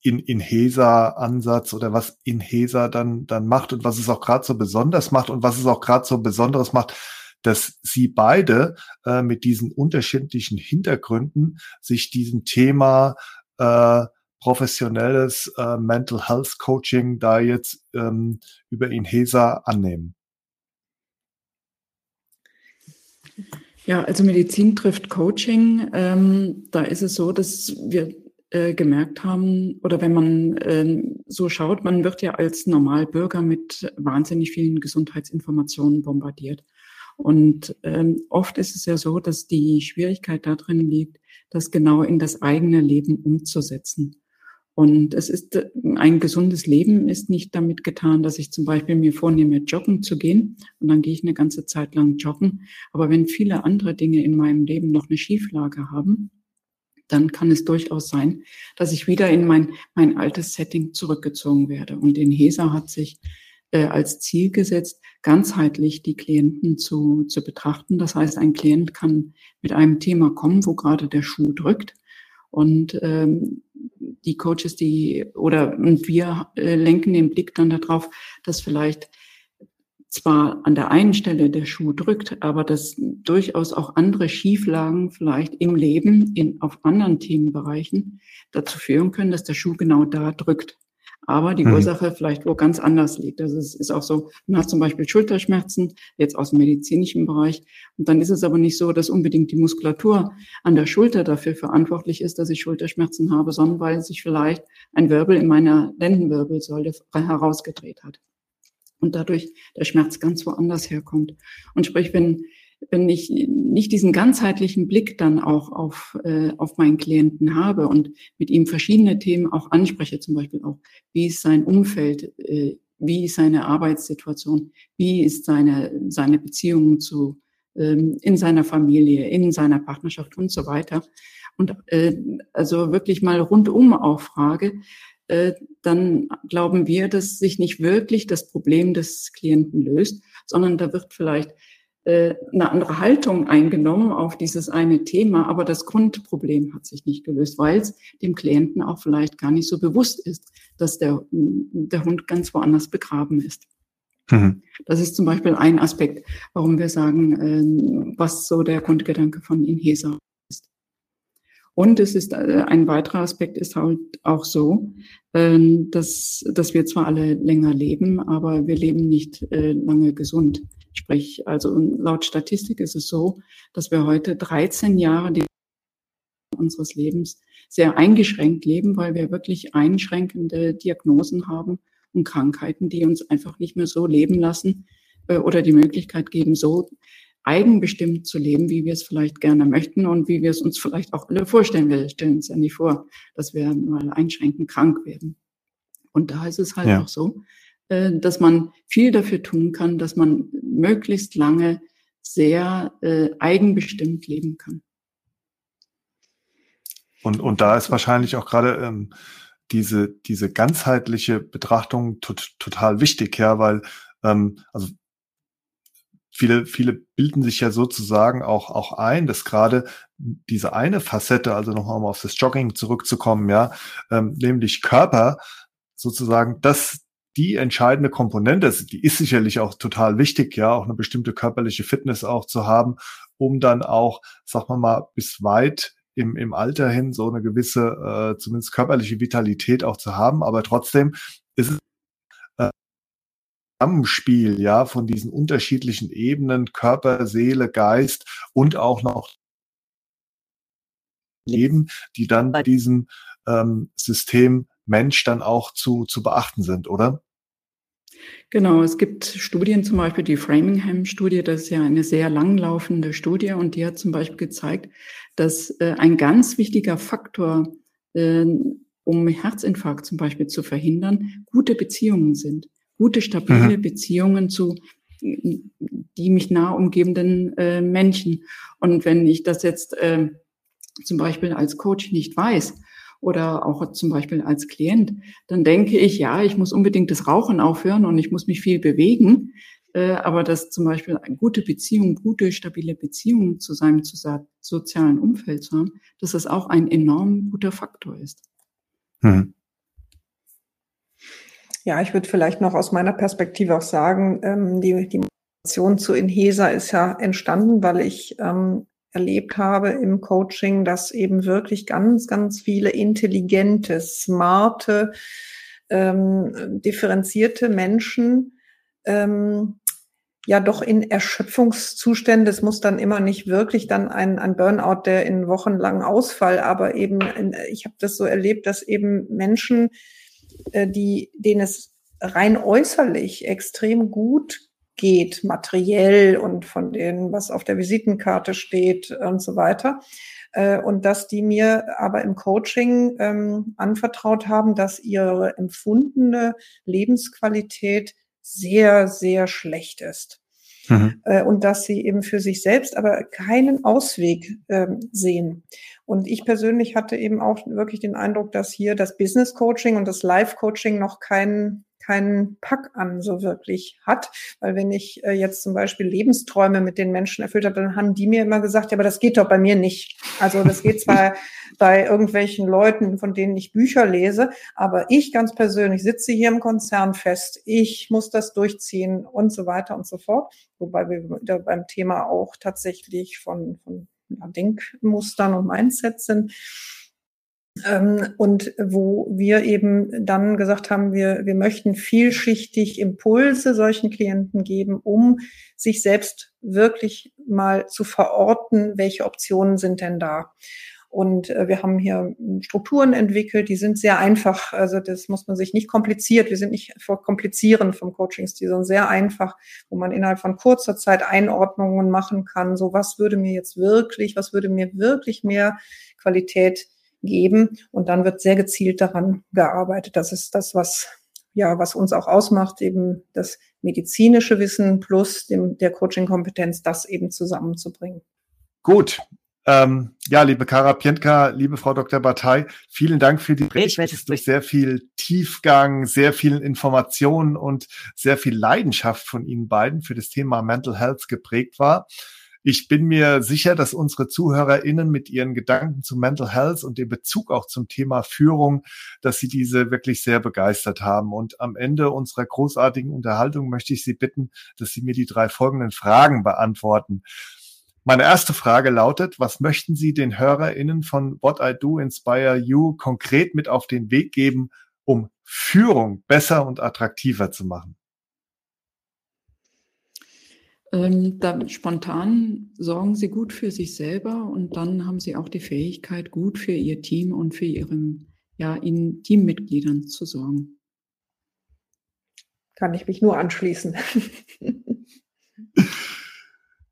Speaker 1: in, Inhesa-Ansatz oder was Inhesa dann, dann macht und was es auch gerade so besonders macht und was es auch gerade so Besonderes macht, dass sie beide äh, mit diesen unterschiedlichen Hintergründen sich diesem Thema äh, professionelles äh, Mental Health Coaching da jetzt ähm, über Inhesa annehmen.
Speaker 3: Ja, also Medizin trifft Coaching. Ähm, da ist es so, dass wir äh, gemerkt haben, oder wenn man äh, so schaut, man wird ja als Normalbürger mit wahnsinnig vielen Gesundheitsinformationen bombardiert. Und ähm, oft ist es ja so, dass die Schwierigkeit darin liegt, das genau in das eigene Leben umzusetzen. Und es ist äh, ein gesundes Leben ist nicht damit getan, dass ich zum Beispiel mir vornehme, joggen zu gehen und dann gehe ich eine ganze Zeit lang joggen. Aber wenn viele andere Dinge in meinem Leben noch eine Schieflage haben, dann kann es durchaus sein, dass ich wieder in mein, mein altes Setting zurückgezogen werde. Und in HESA hat sich äh, als Ziel gesetzt, ganzheitlich die Klienten zu, zu betrachten. Das heißt, ein Klient kann mit einem Thema kommen, wo gerade der Schuh drückt. Und ähm, die Coaches, die oder und wir äh, lenken den Blick dann darauf, dass vielleicht zwar an der einen Stelle der Schuh drückt, aber dass durchaus auch andere Schieflagen vielleicht im Leben in, auf anderen Themenbereichen dazu führen können, dass der Schuh genau da drückt aber die mhm. Ursache vielleicht wo ganz anders liegt. Also es ist auch so, man hat zum Beispiel Schulterschmerzen, jetzt aus dem medizinischen Bereich, und dann ist es aber nicht so, dass unbedingt die Muskulatur an der Schulter dafür verantwortlich ist, dass ich Schulterschmerzen habe, sondern weil sich vielleicht ein Wirbel in meiner Lendenwirbelsäule herausgedreht hat. Und dadurch der Schmerz ganz woanders herkommt. Und sprich, wenn wenn ich nicht diesen ganzheitlichen Blick dann auch auf, äh, auf meinen Klienten habe und mit ihm verschiedene Themen auch anspreche, zum Beispiel auch, wie ist sein Umfeld, äh, wie ist seine Arbeitssituation, wie ist seine, seine Beziehung zu, ähm, in seiner Familie, in seiner Partnerschaft und so weiter. Und äh, also wirklich mal rundum auch frage, äh, dann glauben wir, dass sich nicht wirklich das Problem des Klienten löst, sondern da wird vielleicht eine andere Haltung eingenommen auf dieses eine Thema, aber das Grundproblem hat sich nicht gelöst, weil es dem Klienten auch vielleicht gar nicht so bewusst ist, dass der, der Hund ganz woanders begraben ist. Mhm. Das ist zum Beispiel ein Aspekt, warum wir sagen, äh, was so der Grundgedanke von Inhesa ist. Und es ist äh, ein weiterer Aspekt ist halt auch so, dass, dass wir zwar alle länger leben, aber wir leben nicht lange gesund. Sprich, also laut Statistik ist es so, dass wir heute 13 Jahre unseres Lebens sehr eingeschränkt leben, weil wir wirklich einschränkende Diagnosen haben und Krankheiten, die uns einfach nicht mehr so leben lassen äh, oder die Möglichkeit geben, so eigenbestimmt zu leben, wie wir es vielleicht gerne möchten und wie wir es uns vielleicht auch alle vorstellen. Wir stellen uns ja nicht vor, dass wir mal einschränkend krank werden. Und da ist es halt ja. auch so, dass man viel dafür tun kann, dass man möglichst lange sehr äh, eigenbestimmt leben kann.
Speaker 1: Und, und da ist wahrscheinlich auch gerade ähm, diese, diese ganzheitliche Betrachtung tot, total wichtig, ja, weil ähm, also viele, viele bilden sich ja sozusagen auch, auch ein, dass gerade diese eine Facette, also nochmal auf das Jogging zurückzukommen, ja, ähm, nämlich Körper sozusagen das die entscheidende Komponente, die ist sicherlich auch total wichtig, ja, auch eine bestimmte körperliche Fitness auch zu haben, um dann auch, sag mal mal, bis weit im, im Alter hin so eine gewisse, äh, zumindest körperliche Vitalität auch zu haben. Aber trotzdem ist es Zusammenspiel, ja, von diesen unterschiedlichen Ebenen, Körper, Seele, Geist und auch noch Leben, die dann diesem ähm, System Mensch dann auch zu, zu beachten sind, oder?
Speaker 3: Genau, es gibt Studien, zum Beispiel die Framingham-Studie, das ist ja eine sehr langlaufende Studie und die hat zum Beispiel gezeigt, dass äh, ein ganz wichtiger Faktor, äh, um Herzinfarkt zum Beispiel zu verhindern, gute Beziehungen sind. Gute, stabile mhm. Beziehungen zu die mich nah umgebenden äh, Menschen. Und wenn ich das jetzt äh, zum Beispiel als Coach nicht weiß, oder auch zum Beispiel als Klient, dann denke ich, ja, ich muss unbedingt das Rauchen aufhören und ich muss mich viel bewegen. Äh, aber dass zum Beispiel eine gute Beziehung, gute, stabile Beziehungen zu seinem sozialen Umfeld zu haben, dass das auch ein enorm guter Faktor ist. Hm.
Speaker 2: Ja, ich würde vielleicht noch aus meiner Perspektive auch sagen, ähm, die, die Motivation zu Inhesa ist ja entstanden, weil ich ähm, erlebt habe im Coaching, dass eben wirklich ganz, ganz viele intelligente, smarte, ähm, differenzierte Menschen ähm, ja doch in Erschöpfungszustände. Es muss dann immer nicht wirklich dann ein, ein Burnout, der in wochenlangen Ausfall, aber eben, ich habe das so erlebt, dass eben Menschen, äh, die, denen es rein äußerlich extrem gut geht, materiell und von denen, was auf der Visitenkarte steht und so weiter. Äh, und dass die mir aber im Coaching ähm, anvertraut haben, dass ihre empfundene Lebensqualität sehr, sehr schlecht ist. Mhm. Äh, und dass sie eben für sich selbst aber keinen Ausweg ähm, sehen. Und ich persönlich hatte eben auch wirklich den Eindruck, dass hier das Business Coaching und das Life Coaching noch keinen keinen Pack an so wirklich hat. Weil wenn ich äh, jetzt zum Beispiel Lebensträume mit den Menschen erfüllt habe, dann haben die mir immer gesagt, ja, aber das geht doch bei mir nicht. Also das geht zwar <laughs> bei irgendwelchen Leuten, von denen ich Bücher lese, aber ich ganz persönlich sitze hier im Konzern fest, ich muss das durchziehen und so weiter und so fort. Wobei wir da beim Thema auch tatsächlich von, von Denkmustern und Mindset sind. Ähm, und wo wir eben dann gesagt haben, wir, wir möchten vielschichtig Impulse solchen Klienten geben, um sich selbst wirklich mal zu verorten, welche Optionen sind denn da. Und äh, wir haben hier Strukturen entwickelt, die sind sehr einfach. Also das muss man sich nicht kompliziert. Wir sind nicht vor Komplizieren vom Coaching-Stil, sondern sehr einfach, wo man innerhalb von kurzer Zeit Einordnungen machen kann. So was würde mir jetzt wirklich, was würde mir wirklich mehr Qualität geben. Und dann wird sehr gezielt daran gearbeitet. Das ist das, was ja, was uns auch ausmacht, eben das medizinische Wissen plus dem, der Coaching-Kompetenz, das eben zusammenzubringen.
Speaker 1: Gut. Ähm, ja, liebe Kara Pientka, liebe Frau Dr. Batei, vielen Dank für die Rede. durch sehr viel Tiefgang, sehr viel Informationen und sehr viel Leidenschaft von Ihnen beiden für das Thema Mental Health geprägt war. Ich bin mir sicher, dass unsere ZuhörerInnen mit ihren Gedanken zu Mental Health und dem Bezug auch zum Thema Führung, dass sie diese wirklich sehr begeistert haben. Und am Ende unserer großartigen Unterhaltung möchte ich Sie bitten, dass Sie mir die drei folgenden Fragen beantworten. Meine erste Frage lautet, was möchten Sie den HörerInnen von What I Do Inspire You konkret mit auf den Weg geben, um Führung besser und attraktiver zu machen?
Speaker 3: Ähm, dann spontan sorgen sie gut für sich selber und dann haben sie auch die Fähigkeit, gut für ihr Team und für ihre ja, in Teammitgliedern zu sorgen.
Speaker 2: Kann ich mich nur anschließen. <laughs>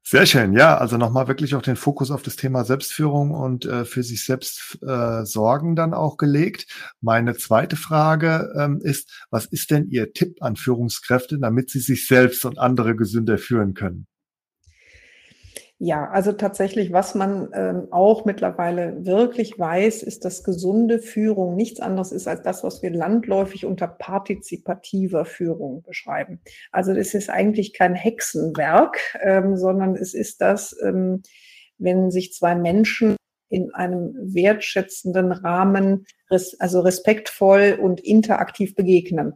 Speaker 1: Sehr schön, ja. Also nochmal wirklich auch den Fokus auf das Thema Selbstführung und äh, für sich selbst äh, Sorgen dann auch gelegt. Meine zweite Frage ähm, ist, was ist denn Ihr Tipp an Führungskräfte, damit sie sich selbst und andere gesünder führen können?
Speaker 2: Ja, also tatsächlich, was man ähm, auch mittlerweile wirklich weiß, ist, dass gesunde Führung nichts anderes ist als das, was wir landläufig unter partizipativer Führung beschreiben. Also es ist eigentlich kein Hexenwerk, ähm, sondern es ist das, ähm, wenn sich zwei Menschen in einem wertschätzenden Rahmen, also respektvoll und interaktiv begegnen.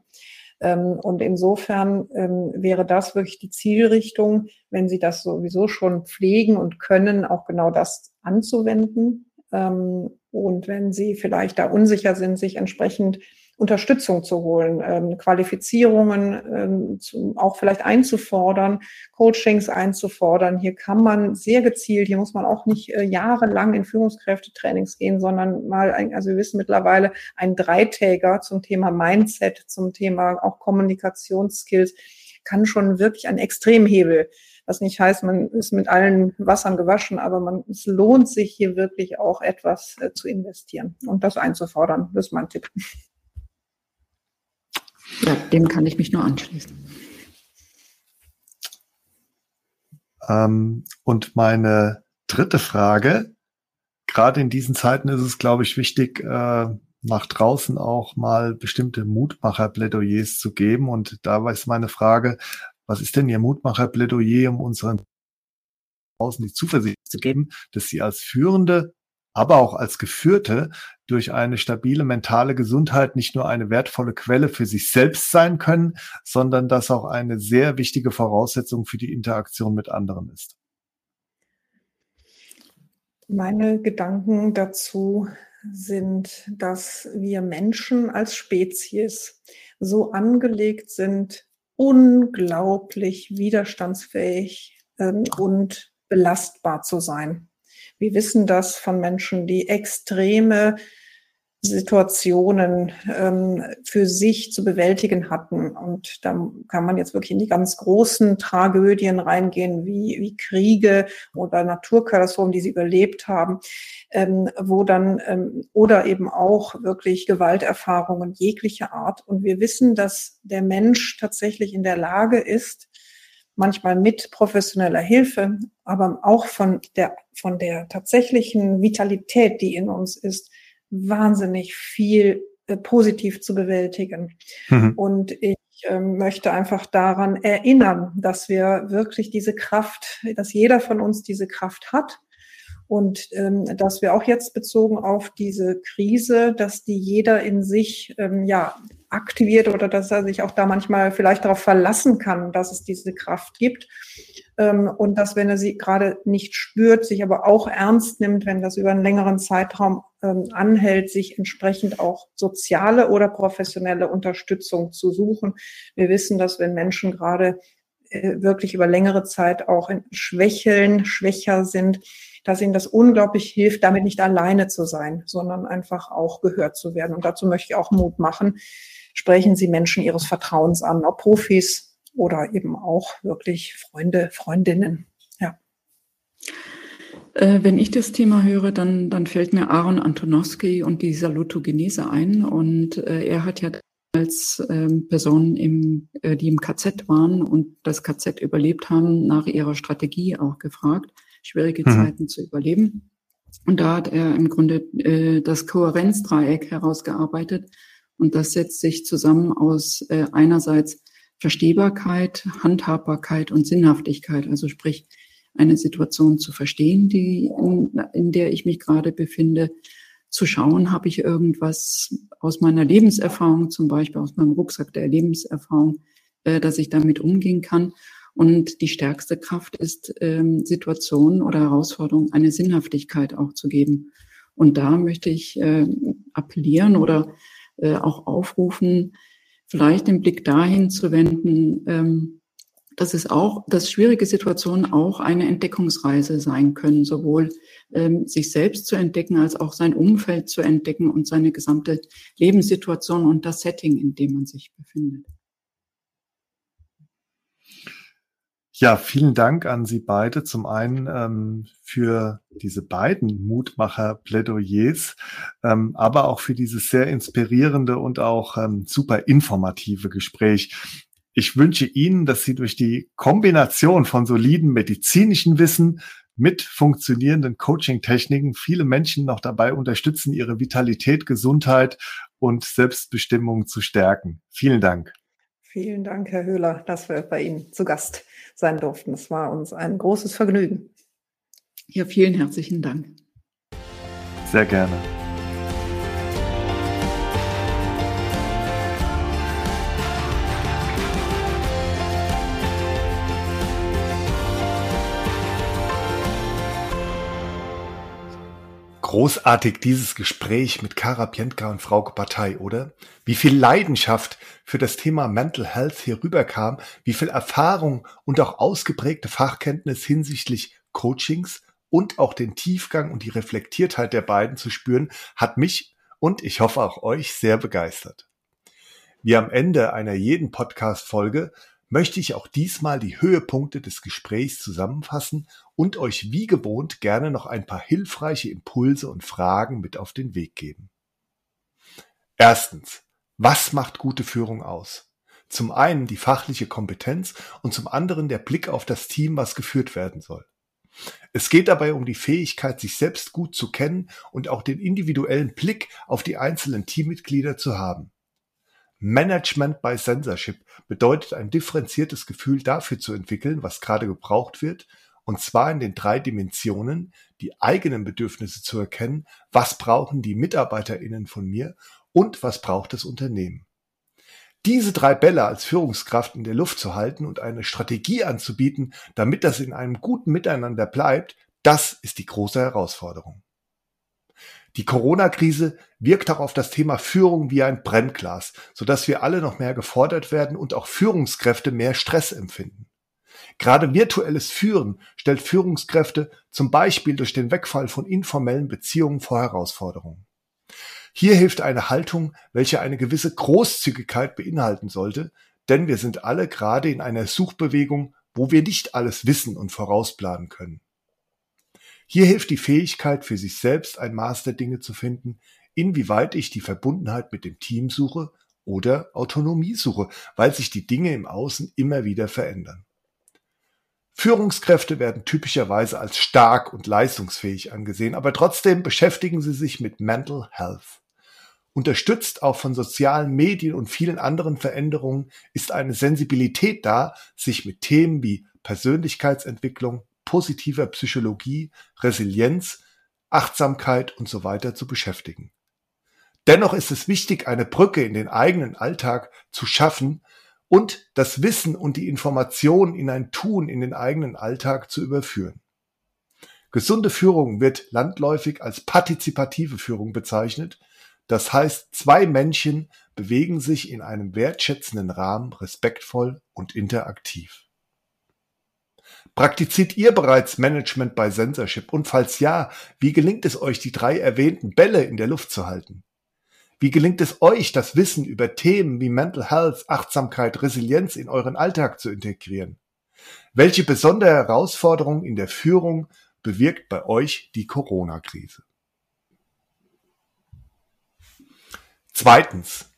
Speaker 2: Ähm, und insofern ähm, wäre das wirklich die Zielrichtung, wenn Sie das sowieso schon pflegen und können, auch genau das anzuwenden. Ähm, und wenn Sie vielleicht da unsicher sind, sich entsprechend Unterstützung zu holen, ähm, Qualifizierungen ähm, zu, auch vielleicht einzufordern, Coachings einzufordern. Hier kann man sehr gezielt, hier muss man auch nicht äh, jahrelang in Führungskräftetrainings gehen, sondern mal, ein, also wir wissen mittlerweile, ein Dreitäger zum Thema Mindset, zum Thema auch Kommunikationsskills kann schon wirklich ein Extremhebel was nicht heißt, man ist mit allen Wassern gewaschen, aber man, es lohnt sich hier wirklich auch etwas äh, zu investieren und das einzufordern. Das ist mein Tipp.
Speaker 3: Ja, dem kann ich mich nur anschließen.
Speaker 1: Ähm, und meine dritte Frage, gerade in diesen Zeiten ist es, glaube ich, wichtig, äh, nach draußen auch mal bestimmte Mutmacher-Plädoyers zu geben. Und da ist meine Frage, was ist denn Ihr Mutmacher-Plädoyer, um unseren draußen die Zuversicht zu geben, dass sie als Führende, aber auch als Geführte durch eine stabile mentale Gesundheit nicht nur eine wertvolle Quelle für sich selbst sein können, sondern dass auch eine sehr wichtige Voraussetzung für die Interaktion mit anderen ist.
Speaker 2: Meine Gedanken dazu sind, dass wir Menschen als Spezies so angelegt sind, unglaublich widerstandsfähig ähm, und belastbar zu sein. Wir wissen das von Menschen, die extreme Situationen ähm, für sich zu bewältigen hatten. Und da kann man jetzt wirklich in die ganz großen Tragödien reingehen, wie, wie Kriege oder Naturkatastrophen, die sie überlebt haben, ähm, wo dann ähm, oder eben auch wirklich Gewalterfahrungen jeglicher Art. Und wir wissen, dass der Mensch tatsächlich in der Lage ist, manchmal mit professioneller Hilfe, aber auch von der, von der tatsächlichen Vitalität, die in uns ist, wahnsinnig viel äh, positiv zu bewältigen. Mhm. Und ich äh, möchte einfach daran erinnern, dass wir wirklich diese Kraft, dass jeder von uns diese Kraft hat und ähm, dass wir auch jetzt bezogen auf diese Krise, dass die jeder in sich ähm, ja aktiviert oder dass er sich auch da manchmal vielleicht darauf verlassen kann, dass es diese Kraft gibt ähm, und dass, wenn er sie gerade nicht spürt, sich aber auch ernst nimmt, wenn das über einen längeren Zeitraum ähm, anhält, sich entsprechend auch soziale oder professionelle Unterstützung zu suchen. Wir wissen, dass wenn Menschen gerade wirklich über längere Zeit auch in schwächeln, schwächer sind, dass ihnen das unglaublich hilft, damit nicht alleine zu sein, sondern einfach auch gehört zu werden. Und dazu möchte ich auch Mut machen. Sprechen Sie Menschen Ihres Vertrauens an, ob Profis oder eben auch wirklich Freunde, Freundinnen. Ja.
Speaker 3: Äh, wenn ich das Thema höre, dann, dann fällt mir Aaron Antonowski und die Salutogenese ein. Und äh, er hat ja als ähm, Personen, im, äh, die im KZ waren und das KZ überlebt haben, nach ihrer Strategie auch gefragt, schwierige mhm. Zeiten zu überleben. Und da hat er im Grunde äh, das Kohärenzdreieck herausgearbeitet. Und das setzt sich zusammen aus äh, einerseits Verstehbarkeit, Handhabbarkeit und Sinnhaftigkeit. Also sprich, eine Situation zu verstehen, die in, in der ich mich gerade befinde, zu schauen, habe ich irgendwas aus meiner Lebenserfahrung, zum Beispiel aus meinem Rucksack der Lebenserfahrung, äh, dass ich damit umgehen kann. Und die stärkste Kraft ist, ähm, Situationen oder Herausforderungen eine Sinnhaftigkeit auch zu geben. Und da möchte ich äh, appellieren oder äh, auch aufrufen, vielleicht den Blick dahin zu wenden, ähm, dass es auch, dass schwierige Situationen auch eine Entdeckungsreise sein können, sowohl ähm, sich selbst zu entdecken, als auch sein Umfeld zu entdecken und seine gesamte Lebenssituation und das Setting, in dem man sich befindet.
Speaker 1: Ja, vielen Dank an Sie beide. Zum einen ähm, für diese beiden Mutmacher-Plädoyers, ähm, aber auch für dieses sehr inspirierende und auch ähm, super informative Gespräch. Ich wünsche Ihnen, dass Sie durch die Kombination von soliden medizinischen Wissen mit funktionierenden Coaching-Techniken viele Menschen noch dabei unterstützen, ihre Vitalität, Gesundheit und Selbstbestimmung zu stärken. Vielen Dank.
Speaker 2: Vielen Dank, Herr Höhler, dass wir bei Ihnen zu Gast sein durften. Es war uns ein großes Vergnügen.
Speaker 3: Ja, vielen herzlichen Dank.
Speaker 1: Sehr gerne. Großartig dieses Gespräch mit Kara Pientka und Frauke Partei, oder? Wie viel Leidenschaft für das Thema Mental Health hier rüberkam, wie viel Erfahrung und auch ausgeprägte Fachkenntnis hinsichtlich Coachings und auch den Tiefgang und die Reflektiertheit der beiden zu spüren, hat mich und ich hoffe auch euch sehr begeistert. Wie am Ende einer jeden Podcast-Folge möchte ich auch diesmal die Höhepunkte des Gesprächs zusammenfassen und euch wie gewohnt gerne noch ein paar hilfreiche Impulse und Fragen mit auf den Weg geben. Erstens. Was macht gute Führung aus? Zum einen die fachliche Kompetenz und zum anderen der Blick auf das Team, was geführt werden soll. Es geht dabei um die Fähigkeit, sich selbst gut zu kennen und auch den individuellen Blick auf die einzelnen Teammitglieder zu haben. Management by Censorship bedeutet ein differenziertes Gefühl dafür zu entwickeln, was gerade gebraucht wird und zwar in den drei Dimensionen, die eigenen Bedürfnisse zu erkennen, was brauchen die Mitarbeiterinnen von mir und was braucht das Unternehmen. Diese drei Bälle als Führungskraft in der Luft zu halten und eine Strategie anzubieten, damit das in einem guten Miteinander bleibt, das ist die große Herausforderung. Die Corona-Krise wirkt auch auf das Thema Führung wie ein Brennglas, sodass wir alle noch mehr gefordert werden und auch Führungskräfte mehr Stress empfinden. Gerade virtuelles Führen stellt Führungskräfte zum Beispiel durch den Wegfall von informellen Beziehungen vor Herausforderungen. Hier hilft eine Haltung, welche eine gewisse Großzügigkeit beinhalten sollte, denn wir sind alle gerade in einer Suchbewegung, wo wir nicht alles wissen und vorausplanen können. Hier hilft die Fähigkeit, für sich selbst ein Maß der Dinge zu finden, inwieweit ich die Verbundenheit mit dem Team suche oder Autonomie suche, weil sich die Dinge im Außen immer wieder verändern. Führungskräfte werden typischerweise als stark und leistungsfähig angesehen, aber trotzdem beschäftigen sie sich mit Mental Health. Unterstützt auch von sozialen Medien und vielen anderen Veränderungen ist eine Sensibilität da, sich mit Themen wie Persönlichkeitsentwicklung, positiver Psychologie, Resilienz, Achtsamkeit und so weiter zu beschäftigen. Dennoch ist es wichtig, eine Brücke in den eigenen Alltag zu schaffen und das Wissen und die Information in ein Tun in den eigenen Alltag zu überführen. Gesunde Führung wird landläufig als partizipative Führung bezeichnet. Das heißt, zwei Menschen bewegen sich in einem wertschätzenden Rahmen respektvoll und interaktiv. Praktiziert ihr bereits Management bei Censorship? Und falls ja, wie gelingt es euch, die drei erwähnten Bälle in der Luft zu halten? Wie gelingt es euch, das Wissen über Themen wie Mental Health, Achtsamkeit, Resilienz in euren Alltag zu integrieren? Welche besondere Herausforderung in der Führung bewirkt bei euch die Corona-Krise? Zweitens.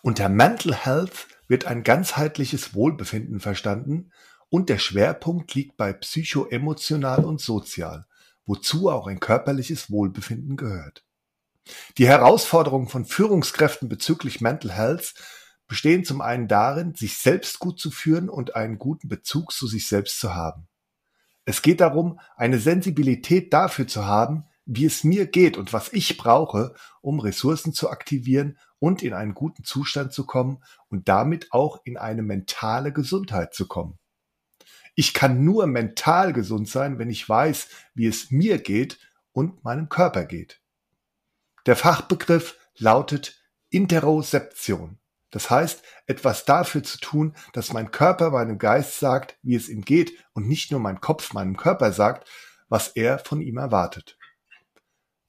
Speaker 1: Unter Mental Health wird ein ganzheitliches Wohlbefinden verstanden und der Schwerpunkt liegt bei psychoemotional und sozial, wozu auch ein körperliches Wohlbefinden gehört. Die Herausforderungen von Führungskräften bezüglich Mental Health bestehen zum einen darin, sich selbst gut zu führen und einen guten Bezug zu sich selbst zu haben. Es geht darum, eine Sensibilität dafür zu haben, wie es mir geht und was ich brauche, um Ressourcen zu aktivieren und in einen guten Zustand zu kommen und damit auch in eine mentale Gesundheit zu kommen. Ich kann nur mental gesund sein, wenn ich weiß, wie es mir geht und meinem Körper geht. Der Fachbegriff lautet Interozeption. Das heißt, etwas dafür zu tun, dass mein Körper meinem Geist sagt, wie es ihm geht und nicht nur mein Kopf meinem Körper sagt, was er von ihm erwartet.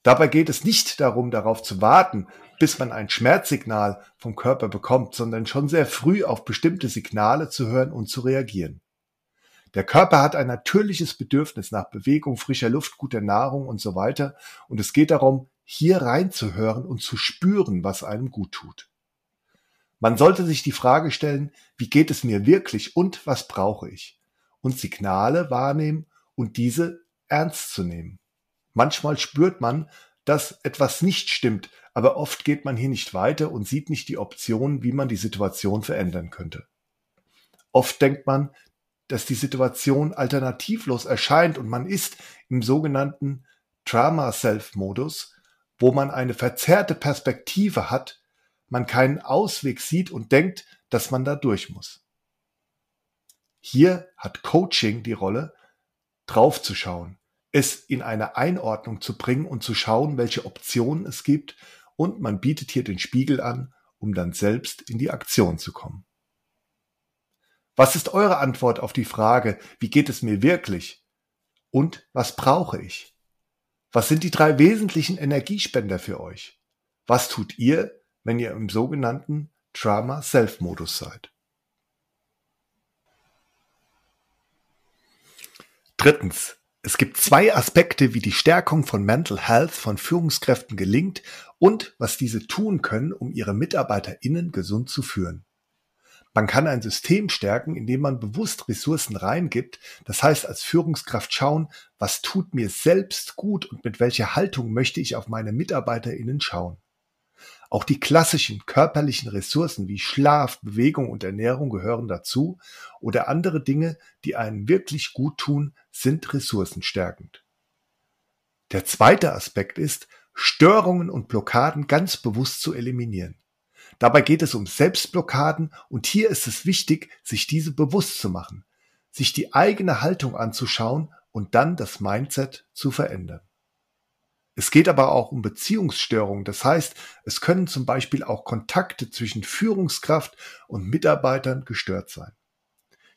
Speaker 1: Dabei geht es nicht darum, darauf zu warten, bis man ein Schmerzsignal vom Körper bekommt, sondern schon sehr früh auf bestimmte Signale zu hören und zu reagieren. Der Körper hat ein natürliches Bedürfnis nach Bewegung, frischer Luft, guter Nahrung und so weiter. Und es geht darum, hier reinzuhören und zu spüren, was einem gut tut. Man sollte sich die Frage stellen, wie geht es mir wirklich und was brauche ich? Und Signale wahrnehmen und diese ernst zu nehmen. Manchmal spürt man, dass etwas nicht stimmt, aber oft geht man hier nicht weiter und sieht nicht die Optionen, wie man die Situation verändern könnte. Oft denkt man, dass die Situation alternativlos erscheint und man ist im sogenannten Trauma-Self-Modus, wo man eine verzerrte Perspektive hat, man keinen Ausweg sieht und denkt, dass man da durch muss. Hier hat Coaching die Rolle, draufzuschauen, es in eine Einordnung zu bringen und zu schauen, welche Optionen es gibt und man bietet hier den Spiegel an, um dann selbst in die Aktion zu kommen. Was ist eure Antwort auf die Frage, wie geht es mir wirklich? Und was brauche ich? Was sind die drei wesentlichen Energiespender für euch? Was tut ihr, wenn ihr im sogenannten Trauma-Self-Modus seid? Drittens. Es gibt zwei Aspekte, wie die Stärkung von Mental Health von Führungskräften gelingt und was diese tun können, um ihre MitarbeiterInnen gesund zu führen. Man kann ein System stärken, indem man bewusst Ressourcen reingibt. Das heißt, als Führungskraft schauen, was tut mir selbst gut und mit welcher Haltung möchte ich auf meine MitarbeiterInnen schauen. Auch die klassischen körperlichen Ressourcen wie Schlaf, Bewegung und Ernährung gehören dazu oder andere Dinge, die einen wirklich gut tun, sind ressourcenstärkend. Der zweite Aspekt ist, Störungen und Blockaden ganz bewusst zu eliminieren. Dabei geht es um Selbstblockaden und hier ist es wichtig, sich diese bewusst zu machen, sich die eigene Haltung anzuschauen und dann das Mindset zu verändern. Es geht aber auch um Beziehungsstörungen. Das heißt, es können zum Beispiel auch Kontakte zwischen Führungskraft und Mitarbeitern gestört sein.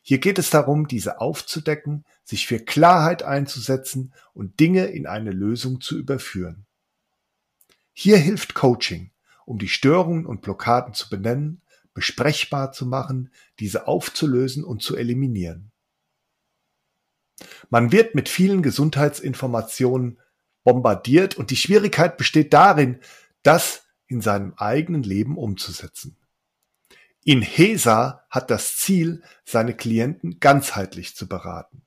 Speaker 1: Hier geht es darum, diese aufzudecken, sich für Klarheit einzusetzen und Dinge in eine Lösung zu überführen. Hier hilft Coaching, um die Störungen und Blockaden zu benennen, besprechbar zu machen, diese aufzulösen und zu eliminieren. Man wird mit vielen Gesundheitsinformationen bombardiert und die Schwierigkeit besteht darin, das in seinem eigenen Leben umzusetzen. Inhesa hat das Ziel, seine Klienten ganzheitlich zu beraten.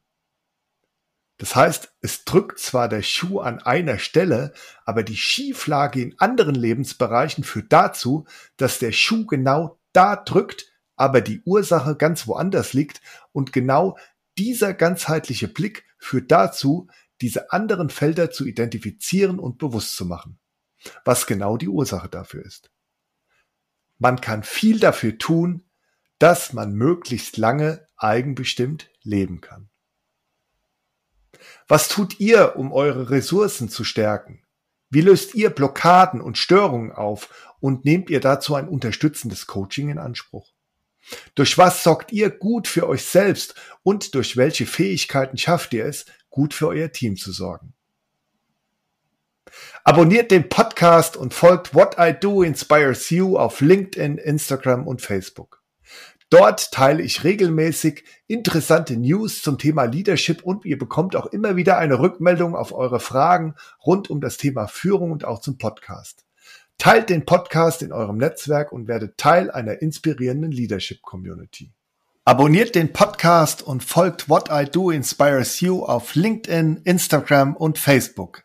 Speaker 1: Das heißt, es drückt zwar der Schuh an einer Stelle, aber die Schieflage in anderen Lebensbereichen führt dazu, dass der Schuh genau da drückt, aber die Ursache ganz woanders liegt und genau dieser ganzheitliche Blick führt dazu, diese anderen Felder zu identifizieren und bewusst zu machen, was genau die Ursache dafür ist. Man kann viel dafür tun, dass man möglichst lange eigenbestimmt leben kann. Was tut ihr, um eure Ressourcen zu stärken? Wie löst ihr Blockaden und Störungen auf und nehmt ihr dazu ein unterstützendes Coaching in Anspruch? Durch was sorgt ihr gut für euch selbst und durch welche Fähigkeiten schafft ihr es, gut für euer Team zu sorgen? Abonniert den Podcast und folgt What I Do Inspires You auf LinkedIn, Instagram und Facebook. Dort teile ich regelmäßig interessante News zum Thema Leadership und ihr bekommt auch immer wieder eine Rückmeldung auf eure Fragen rund um das Thema Führung und auch zum Podcast. Teilt den Podcast in eurem Netzwerk und werdet Teil einer inspirierenden Leadership Community. Abonniert den Podcast und folgt What I Do Inspires You auf LinkedIn, Instagram und Facebook.